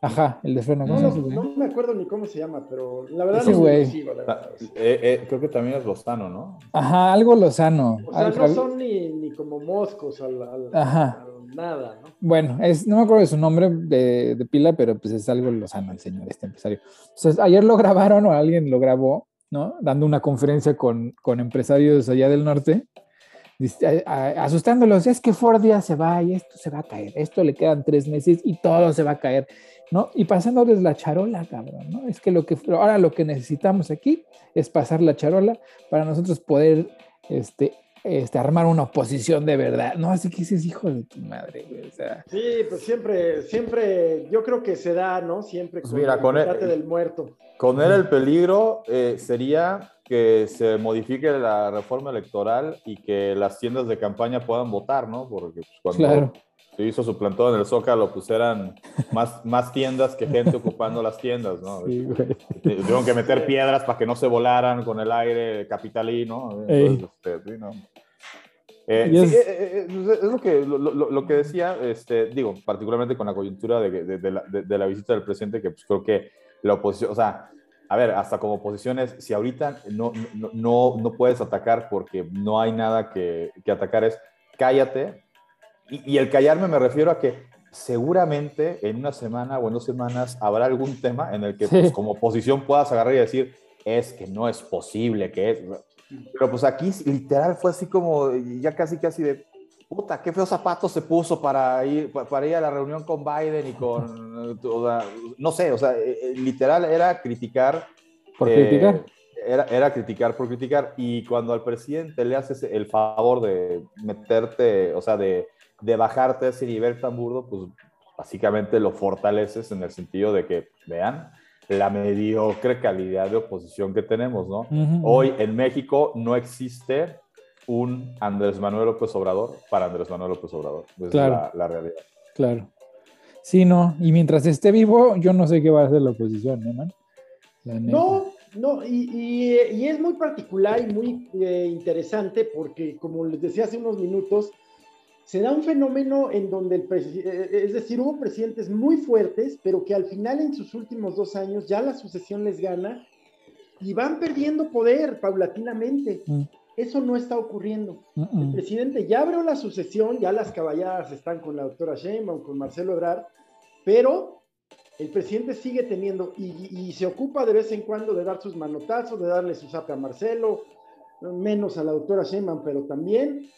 Ajá, el de frena. No, no, me acuerdo ni cómo se llama, pero la verdad no güey. Ah, eh, eh, creo que también es Lozano, ¿no? Ajá, algo Lozano. O sea, no son ni, ni como moscos al, al, Ajá nada, ¿no? Bueno, no me acuerdo de su nombre de, pila, pero pues es algo lozano el señor, este empresario. Entonces, ayer lo grabaron o alguien lo grabó, ¿no? Dando una conferencia con, con empresarios allá del norte, asustándolos, es que Ford ya se va y esto se va a caer, esto le quedan tres meses y todo se va a caer, ¿no? Y pasándoles la charola, cabrón, ¿no? Es que lo que ahora lo que necesitamos aquí es pasar la charola para nosotros poder este, este, armar una oposición de verdad. No, así que ese hijo de tu madre, güey. O sea. Sí, pues siempre, siempre, yo creo que se da, ¿no? Siempre pues mira, con el del muerto. Con él el peligro eh, sería que se modifique la reforma electoral y que las tiendas de campaña puedan votar, ¿no? Porque pues, cuando se hizo su plantón en el Zócalo, pues eran más, más tiendas que gente ocupando las tiendas, ¿no? Sí, Tuvieron que meter piedras para que no se volaran con el aire capitalino. Entonces, este, ¿no? Eh, es... Eh, es, lo, que, lo, que decía, este, digo, particularmente con la coyuntura de, de, la, de, la, visita del presidente, que pues creo que la oposición, o sea, a ver, hasta como oposiciones, si ahorita no, no, no, no puedes atacar porque no hay nada que, que atacar, es cállate. Y, y, el callarme me refiero a que seguramente en una semana o en dos semanas habrá algún tema en el que pues, como oposición puedas agarrar y decir, es que no es posible, que es... Pero pues aquí literal fue así como, ya casi casi de, puta, qué feos zapatos se puso para ir, para ir a la reunión con Biden y con, no sé, o sea, eh, eh, literal era criticar. Por criticar. Eh, era, era, criticar por criticar. Y cuando al presidente le haces el favor de meterte, o sea, de, de bajarte a ese nivel tan burdo, pues básicamente lo fortaleces en el sentido de que, vean, la mediocre calidad de oposición que tenemos, ¿no? Hoy en México no existe un Andrés Manuel López Obrador para Andrés Manuel López Obrador. Es claro. la, realidad. Claro. Sí, no. Y mientras esté vivo, yo no sé qué va a hacer la oposición, ¿no, No, no, y, es muy particular y muy eh, interesante porque, como les decía hace unos minutos, se da un fenómeno en donde el presidente, eh, eh, es decir, hubo presidentes muy fuertes, pero que al final en sus últimos dos años ya la sucesión les gana y van perdiendo poder paulatinamente. Mm. Eso no está ocurriendo. El presidente ya abrió la sucesión, ya las caballadas están con la doctora Sheinbaum, con Marcelo Ebrard, pero el presidente sigue teniendo y, se ocupa de vez en cuando de dar sus manotazos, de darle su zape a Marcelo, menos a la doctora Sheinbaum, pero también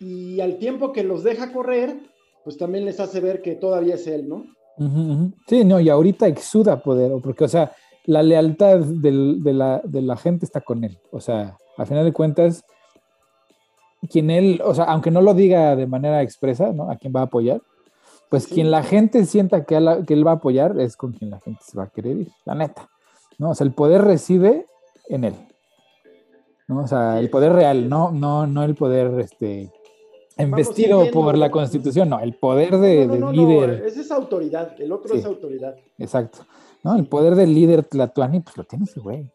y al tiempo que los deja correr, pues también les hace ver que todavía es él, ¿no? Sí, no, y ahorita exuda poder, porque, o sea, la lealtad de, la, gente está con él. O sea, a final de cuentas, quien él, o sea, aunque no lo diga de manera expresa, ¿no? A quien va a apoyar, pues quien la gente sienta que, que, él va a apoyar es con quien la gente se va a querer ir, la neta. ¿no? O sea, el poder reside en él. ¿no? O sea, el poder real, no, no, no el poder este, Investido por la Constitución, no, el poder de, del líder. esa es autoridad, el otro es autoridad. Exacto. No, el poder del líder Tlatuani, pues lo tiene ese güey.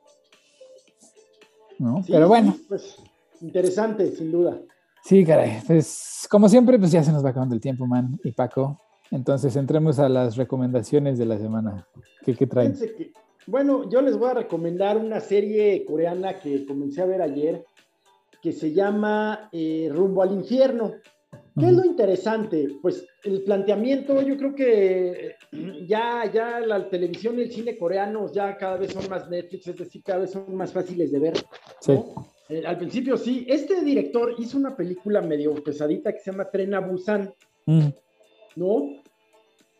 ¿No? Pero bueno. Pues interesante, sin duda. Sí, caray. Pues como siempre, pues ya se nos va acabando el tiempo, man y Paco. Entonces entremos a las recomendaciones de la semana. ¿Qué, qué traen? bueno, yo les voy a recomendar una serie coreana que comencé a ver ayer que se llama eh, Rumbo al Infierno. ¿Qué es lo interesante? Pues el planteamiento, yo creo que eh, ya, ya la televisión y el cine coreanos ya cada vez son más Netflix, es decir, cada vez son más fáciles de ver. Eh, al principio sí, este director hizo una película medio pesadita que se llama Tren a Busan, ¿no?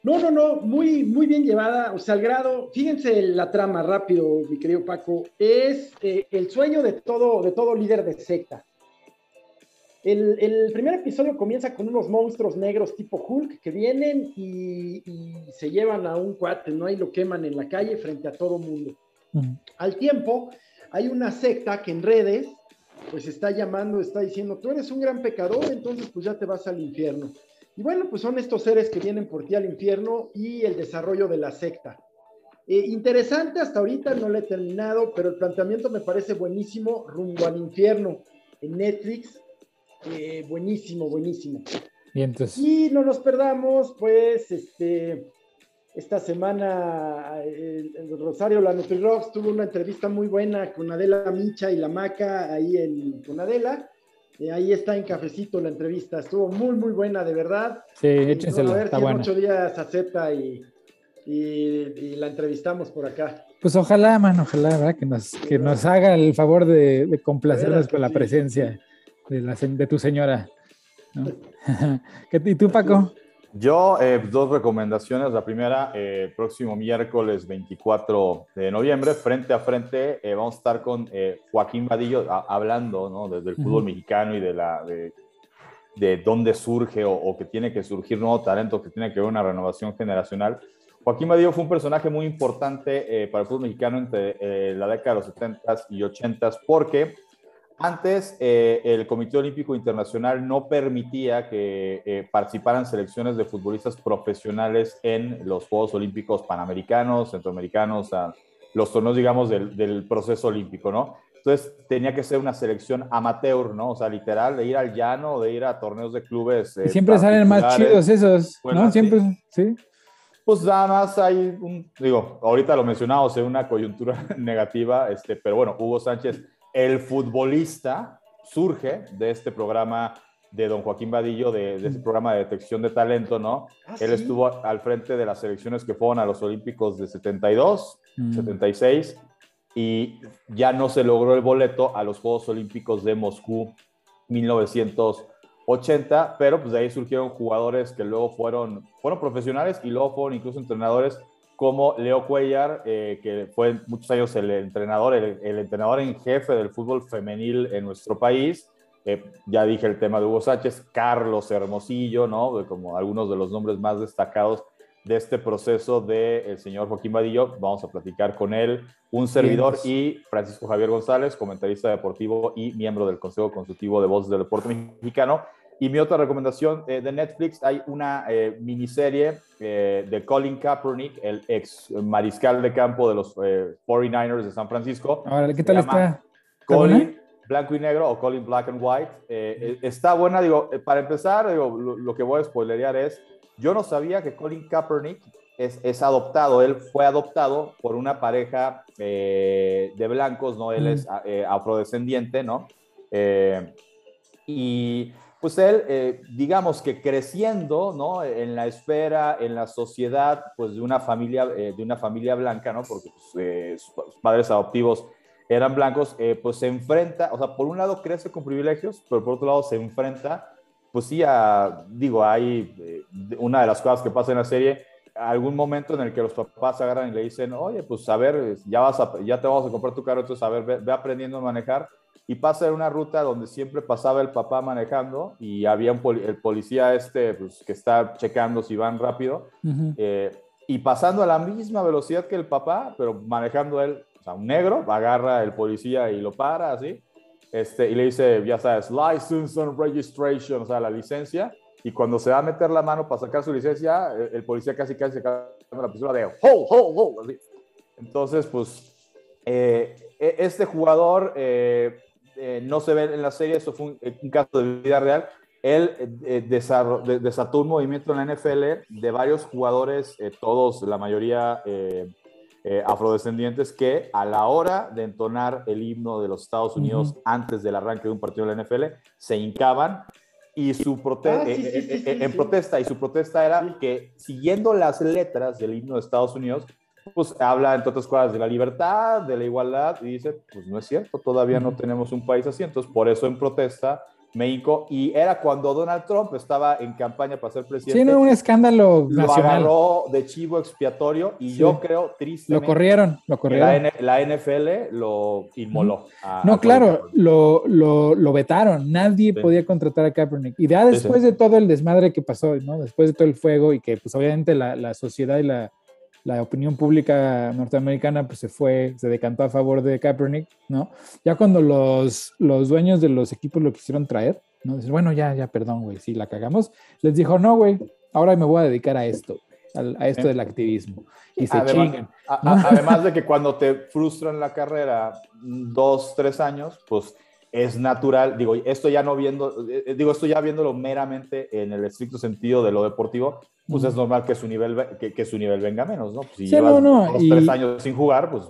No, no, no, muy, muy bien llevada, o sea, al grado, fíjense la trama rápido, mi querido Paco, es eh, el sueño de todo, de todo líder de secta. El, primer episodio comienza con unos monstruos negros tipo Hulk que vienen y, se llevan a un cuate, ¿no? Y lo queman en la calle frente a todo mundo. Al tiempo, hay una secta que en redes, pues está llamando, está diciendo, tú eres un gran pecador, entonces pues ya te vas al infierno. Y bueno, pues son estos seres que vienen por ti al infierno y el desarrollo de la secta. Eh, interesante, hasta ahorita no lo he terminado, pero el planteamiento me parece buenísimo, rumbo al infierno en Netflix. Eh, buenísimo, buenísimo. Y no nos perdamos, pues, este, esta semana el, Rosario La Rocks tuvo una entrevista muy buena con Adela Micha y la Maca ahí en, con Adela ahí está en cafecito la entrevista, estuvo muy, muy buena, de verdad. Sí, échensela, a ver si en ocho días acepta y, y, la entrevistamos por acá. Pues ojalá, mano, ojalá, ¿verdad? Que nos, que nos haga el favor de, complacernos con la presencia de, la, de tu señora. <laughs> <laughs> ¿Y tú, Paco? Yo, eh, dos recomendaciones. La primera, eh, próximo miércoles 24 de noviembre, frente a frente, eh, vamos a estar con Joaquín Vadillo hablando ¿no? desde el fútbol mexicano y de, la, de, de dónde surge o, que tiene que surgir nuevo talento, que tiene que ver una renovación generacional. Joaquín Vadillo fue un personaje muy importante para el fútbol mexicano entre la década de los 70s y 80s porque antes, eh, el Comité Olímpico Internacional no permitía que eh, participaran selecciones de futbolistas profesionales en los Juegos Olímpicos Panamericanos, Centroamericanos, los torneos, digamos, del, proceso olímpico, ¿no? Entonces tenía que ser una selección amateur, ¿no? O sea, literal, de ir al llano, de ir a torneos de clubes. y siempre salen más chidos esos, ¿no? Siempre, sí. Pues nada más hay un, digo, ahorita lo mencionamos en una coyuntura <laughs> negativa, este, pero bueno, Hugo Sánchez, el futbolista, surge de este programa de don Joaquín Vadillo, de, de ese programa de detección de talento, ¿no? Ah, Él estuvo al frente de las selecciones que fueron a los Olímpicos de 72, 76, mm. y ya no se logró el boleto a los Juegos Olímpicos de Moscú 1980, pero pues de ahí surgieron jugadores que luego fueron, fueron profesionales y luego fueron incluso entrenadores como Leo Cuellar, eh, que fue muchos años el entrenador, el, entrenador en jefe del fútbol femenil en nuestro país. Eh, ya dije el tema de Hugo Sánchez, Carlos Hermosillo, ¿no? Como algunos de los nombres más destacados de este proceso del señor Joaquín Vadillo. Vamos a platicar con él, un servidor y Francisco Javier González, comentarista deportivo y miembro del Consejo Consultivo de Voces del Deporte Mexicano. Y mi otra recomendación eh, de Netflix, hay una eh, miniserie eh, de Colin Kaepernick, el ex mariscal de campo de los 49ers de San Francisco. Ahora, ¿qué tal está? Colin Blanco y Negro o Colin Black and White. está buena, digo, para empezar, digo, lo, que voy a spoilerear es, yo no sabía que Colin Kaepernick es, es adoptado, él fue adoptado por una pareja de blancos, ¿no? Él es afrodescendiente, ¿no? y pues él, eh, digamos que creciendo, ¿no? En la esfera, en la sociedad, pues de una familia, eh, de una familia blanca, ¿no? Porque pues, eh, sus padres adoptivos eran blancos, pues se enfrenta, o sea, por un lado crece con privilegios, pero por otro lado se enfrenta, pues sí, a, digo, hay una de las cosas que pasa en la serie, algún momento en el que los papás agarran y le dicen, oye, pues a ver, ya, vas a, ya te vamos a comprar tu carro, entonces a ver, ve aprendiendo a manejar y pasa en una ruta donde siempre pasaba el papá manejando y había un el policía este pues, que está checando si van rápido eh, y pasando a la misma velocidad que el papá, pero manejando él, o sea, un negro, agarra el policía y lo para así, este, y le dice, ya sabes, license and registration, o sea, la licencia, y cuando se va a meter la mano para sacar su licencia, el, policía casi casi se cae la pistola de, ho, ho, ho, así. Entonces, pues, eh, e, este jugador eh, eh, no se ve en la serie, eso fue un, caso de vida real. Él eh, desató un movimiento en la NFL de varios jugadores, eh, todos, la mayoría afrodescendientes, que a la hora de entonar el himno de los Estados Unidos antes del arranque de un partido de la NFL, se hincaban y su protesta, ah, en protesta, y su protesta era que siguiendo las letras del himno de Estados Unidos, pues habla, entre otras cosas, de la libertad, de la igualdad, y dice, pues no es cierto, todavía no tenemos un país así. Entonces, por eso en protesta, México, y era cuando Donald Trump estaba en campaña para ser presidente. Sí, no, un escándalo lo agarró de chivo expiatorio, y yo creo, triste. Lo corrieron, lo corrieron. La, NFL lo inmoló. no, claro, lo, lo, lo, vetaron, nadie podía contratar a Kaepernick. Y ya después de todo el desmadre que pasó, ¿no? Después de todo el fuego, y que pues obviamente la, la sociedad y la la opinión pública norteamericana pues se fue, se decantó a favor de Kaepernick, ¿no? Ya cuando los, los dueños de los equipos lo quisieron traer, ¿no? Dicen, bueno, ya, ya, perdón, güey, si la cagamos, les dijo, no, güey, ahora me voy a dedicar a esto, a, esto del activismo. Y se además, además de que cuando te frustran la carrera dos, tres años, pues es natural, digo, esto ya no viendo, eh, digo, esto ya viéndolo meramente en el estricto sentido de lo deportivo, pues es normal que su nivel, que, su nivel venga menos, ¿no? Pues si llevas tres años sin jugar, pues...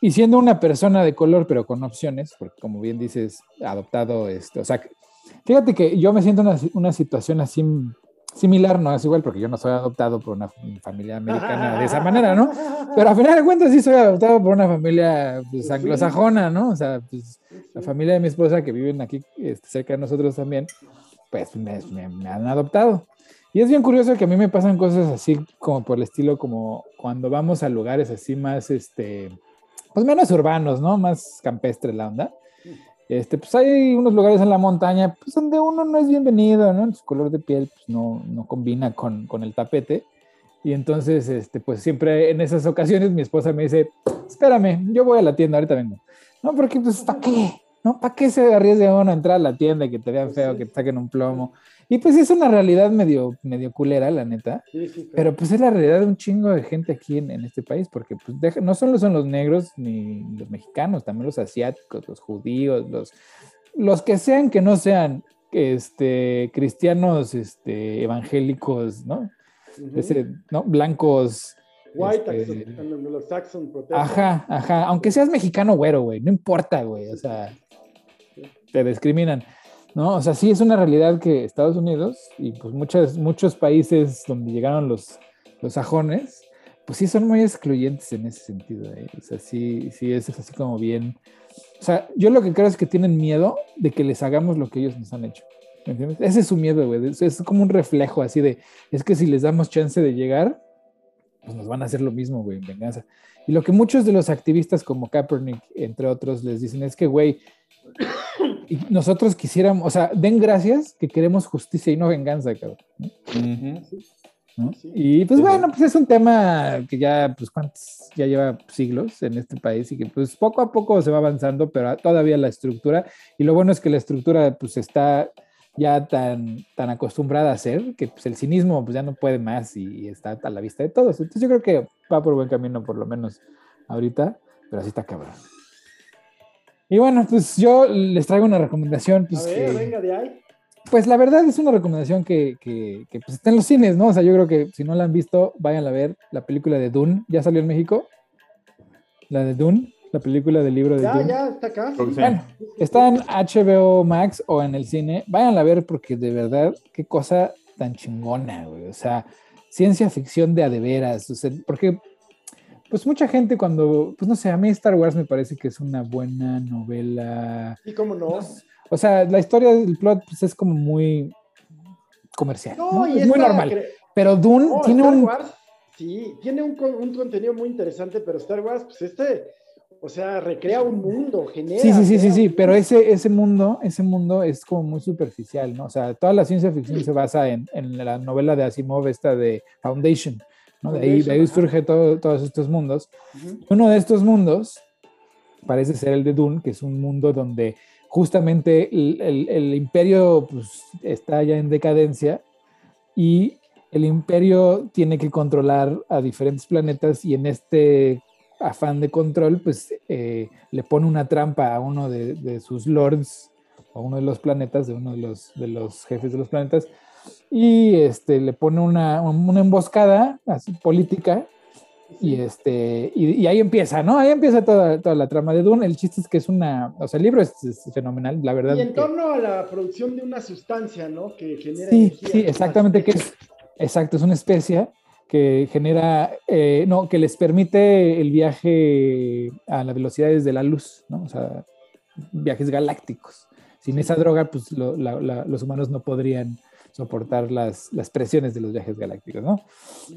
Y siendo una persona de color, pero con opciones, porque como bien dices, adoptado, esto, o sea, fíjate que yo me siento en una, una situación así similar, no es igual porque yo no soy adoptado por una familia americana de esa manera, ¿no? <laughs> Pero a final de cuentas sí soy adoptado por una familia pues, anglosajona, ¿no? O sea, pues, la familia de mi esposa que viven aquí este, cerca de nosotros también, pues me, me, han adoptado. Y es bien curioso que a mí me pasan cosas así como por el estilo como cuando vamos a lugares así más, este, pues menos urbanos, ¿no? Más campestre la onda. Este, pues hay unos lugares en la montaña pues, donde uno no es bienvenido, ¿no? Su color de piel pues, no, no combina con, con, el tapete. Y entonces, este, pues siempre en esas ocasiones mi esposa me dice, espérame, yo voy a la tienda, ahorita vengo. No, porque pues, ¿para qué? ¿No? ¿Para qué se arriesga uno a entrar a la tienda y que te vean feo, que te saquen un plomo? Y pues es una realidad medio, medio culera, la neta. Sí, sí, Pero pues es la realidad de un chingo de gente aquí en, en este país, porque pues deja- no solo son los negros ni los mexicanos, también los asiáticos, los judíos, los, los que sean que no sean este, cristianos este, evangélicos, ¿no? Ujú. Ese, ¿no? Blancos. White, este. Ajá, ajá. Aunque seas mexicano güero, güey, no importa, güey. O sea, te discriminan. ¿No? O sea, sí es una realidad que Estados Unidos y pues muchas, muchos países donde llegaron los, los sajones, pues sí son muy excluyentes en ese sentido. ¿eh? O sea, sí, sí es así como bien. O sea, yo lo que creo es que tienen miedo de que les hagamos lo que ellos nos han hecho. ¿Me entiendes? Ese es su miedo, güey. Es, es como un reflejo así de, es que si les damos chance de llegar, pues nos van a hacer lo mismo, güey, en venganza. Y lo que muchos de los activistas como Kaepernick, entre otros, les dicen es que, güey, y nosotros quisiéramos, o sea, den gracias que queremos justicia y no venganza, cabrón. ¿no? Ujú. ¿no? Sí. Y pues bueno, pues es un tema que ya, pues cuántos, ya lleva siglos en este país y que pues poco a poco se va avanzando, pero todavía la estructura, y lo bueno es que la estructura pues está ya tan, tan acostumbrada a hacer que pues el cinismo pues ya no puede más y, y está a la vista de todos. Entonces yo creo que va por buen camino por lo menos ahorita, pero así está cabrón. Y bueno, pues yo les traigo una recomendación. Pues, A ver, que- venga de ahí. pues la verdad es una recomendación que, que, que, pues, está en los cines, ¿no? O sea, yo creo que si no la han visto, vayan a ver la película de Dune. ¿Ya salió en México? La de Dune, la película del libro de Ya, Dune. ya, está acá. Bueno, está en HBO Max o en el cine. Vayan a ver porque de verdad, qué cosa tan chingona, güey. O sea, ciencia ficción de a de veras. O sea, porque, pues mucha gente cuando, pues no sé, a mí Star Wars me parece que es una buena novela. Sí, cómo no. O sea, la historia del plot pues, es como muy comercial. No, ¿no? y Es muy normal. cre- Pero Dune no, tiene Star un. Wars, sí, tiene un, con- un contenido muy interesante, pero Star Wars, pues este, o sea, recrea un mundo, genera. Sí, sí, sí, sí, sí, pero ese, ese mundo, ese mundo es como muy superficial, ¿no? O sea, toda la ciencia ficción se basa en, en la novela de Asimov, esta de Foundation, ¿no? De ahí, de ahí surge todo, todos estos mundos. Uno de estos mundos parece ser el de Dune, que es un mundo donde justamente el, el- el imperio pues, está ya en decadencia y el imperio tiene que controlar a diferentes planetas y en este afán de control, pues eh, le pone una trampa a uno de, de sus lords, a uno de los planetas, de uno de los, de los jefes de los planetas, y este, le pone una, una emboscada así, política y este, y, y ahí empieza, ¿no? Ahí empieza toda, toda la trama de Dune. El chiste es que es una, o sea, el libro es, es fenomenal, la verdad. Y en que- torno a la producción de una sustancia, ¿no? Que genera sí, energía. sí, exactamente, que es, exacto, es una especie que genera, eh, no, que les permite el viaje a las velocidades de la luz, ¿no? O sea, viajes galácticos. Sin esa droga, pues lo- la- la- los humanos no podrían soportar las, las presiones de los viajes galácticos, ¿no?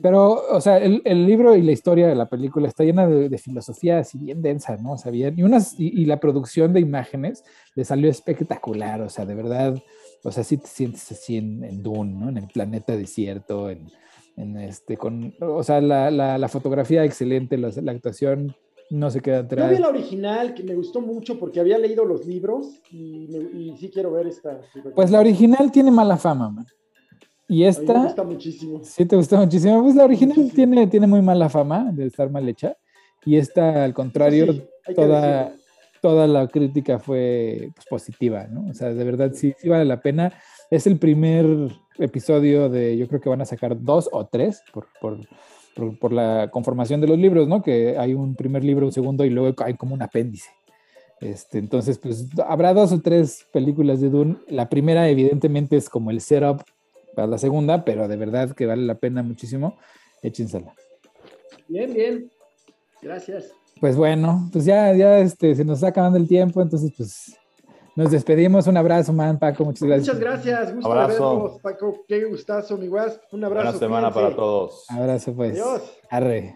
Pero, o sea, el, el libro y la historia de la película está llena de, de filosofía así bien densa, ¿no? O sea, bien, y, unas, y, y la producción de imágenes le salió espectacular, o sea, de verdad, o sea, sí te sientes así en, en Dune, ¿no? En el planeta desierto, en, en este, con, o sea, la, la, la fotografía excelente, la, la actuación no se queda Yo atrás. vi la original, que me gustó mucho porque había leído los libros y, y sí quiero ver esta. Pues la original tiene mala fama, man. Y A mí me esta, gusta muchísimo. sí te gustó muchísimo. Pues la original Muchísimo. tiene, tiene muy mala fama de estar mal hecha. Y esta, al contrario, sí, toda, toda la crítica fue pues, positiva, ¿no? O sea, de verdad sí, sí vale la pena. Es el primer episodio de, yo creo que van a sacar dos o tres por, por, por, por la conformación de los libros, ¿no? Que hay un primer libro, un segundo y luego hay como un apéndice. Este, entonces, pues habrá dos o tres películas de Dune. La primera, evidentemente, es como el setup para la segunda, pero de verdad que vale la pena muchísimo. Échensela. Bien, bien. Gracias. Pues bueno, pues ya, ya este, se nos está acabando el tiempo, entonces pues nos despedimos. Un abrazo, man, Paco, muchas gracias. Muchas gracias. Gusto Abrazo. de verlos, Paco. Qué gustazo, mi guas. Un abrazo. Buena semana para todos. Abrazo, pues. Adiós. Arre.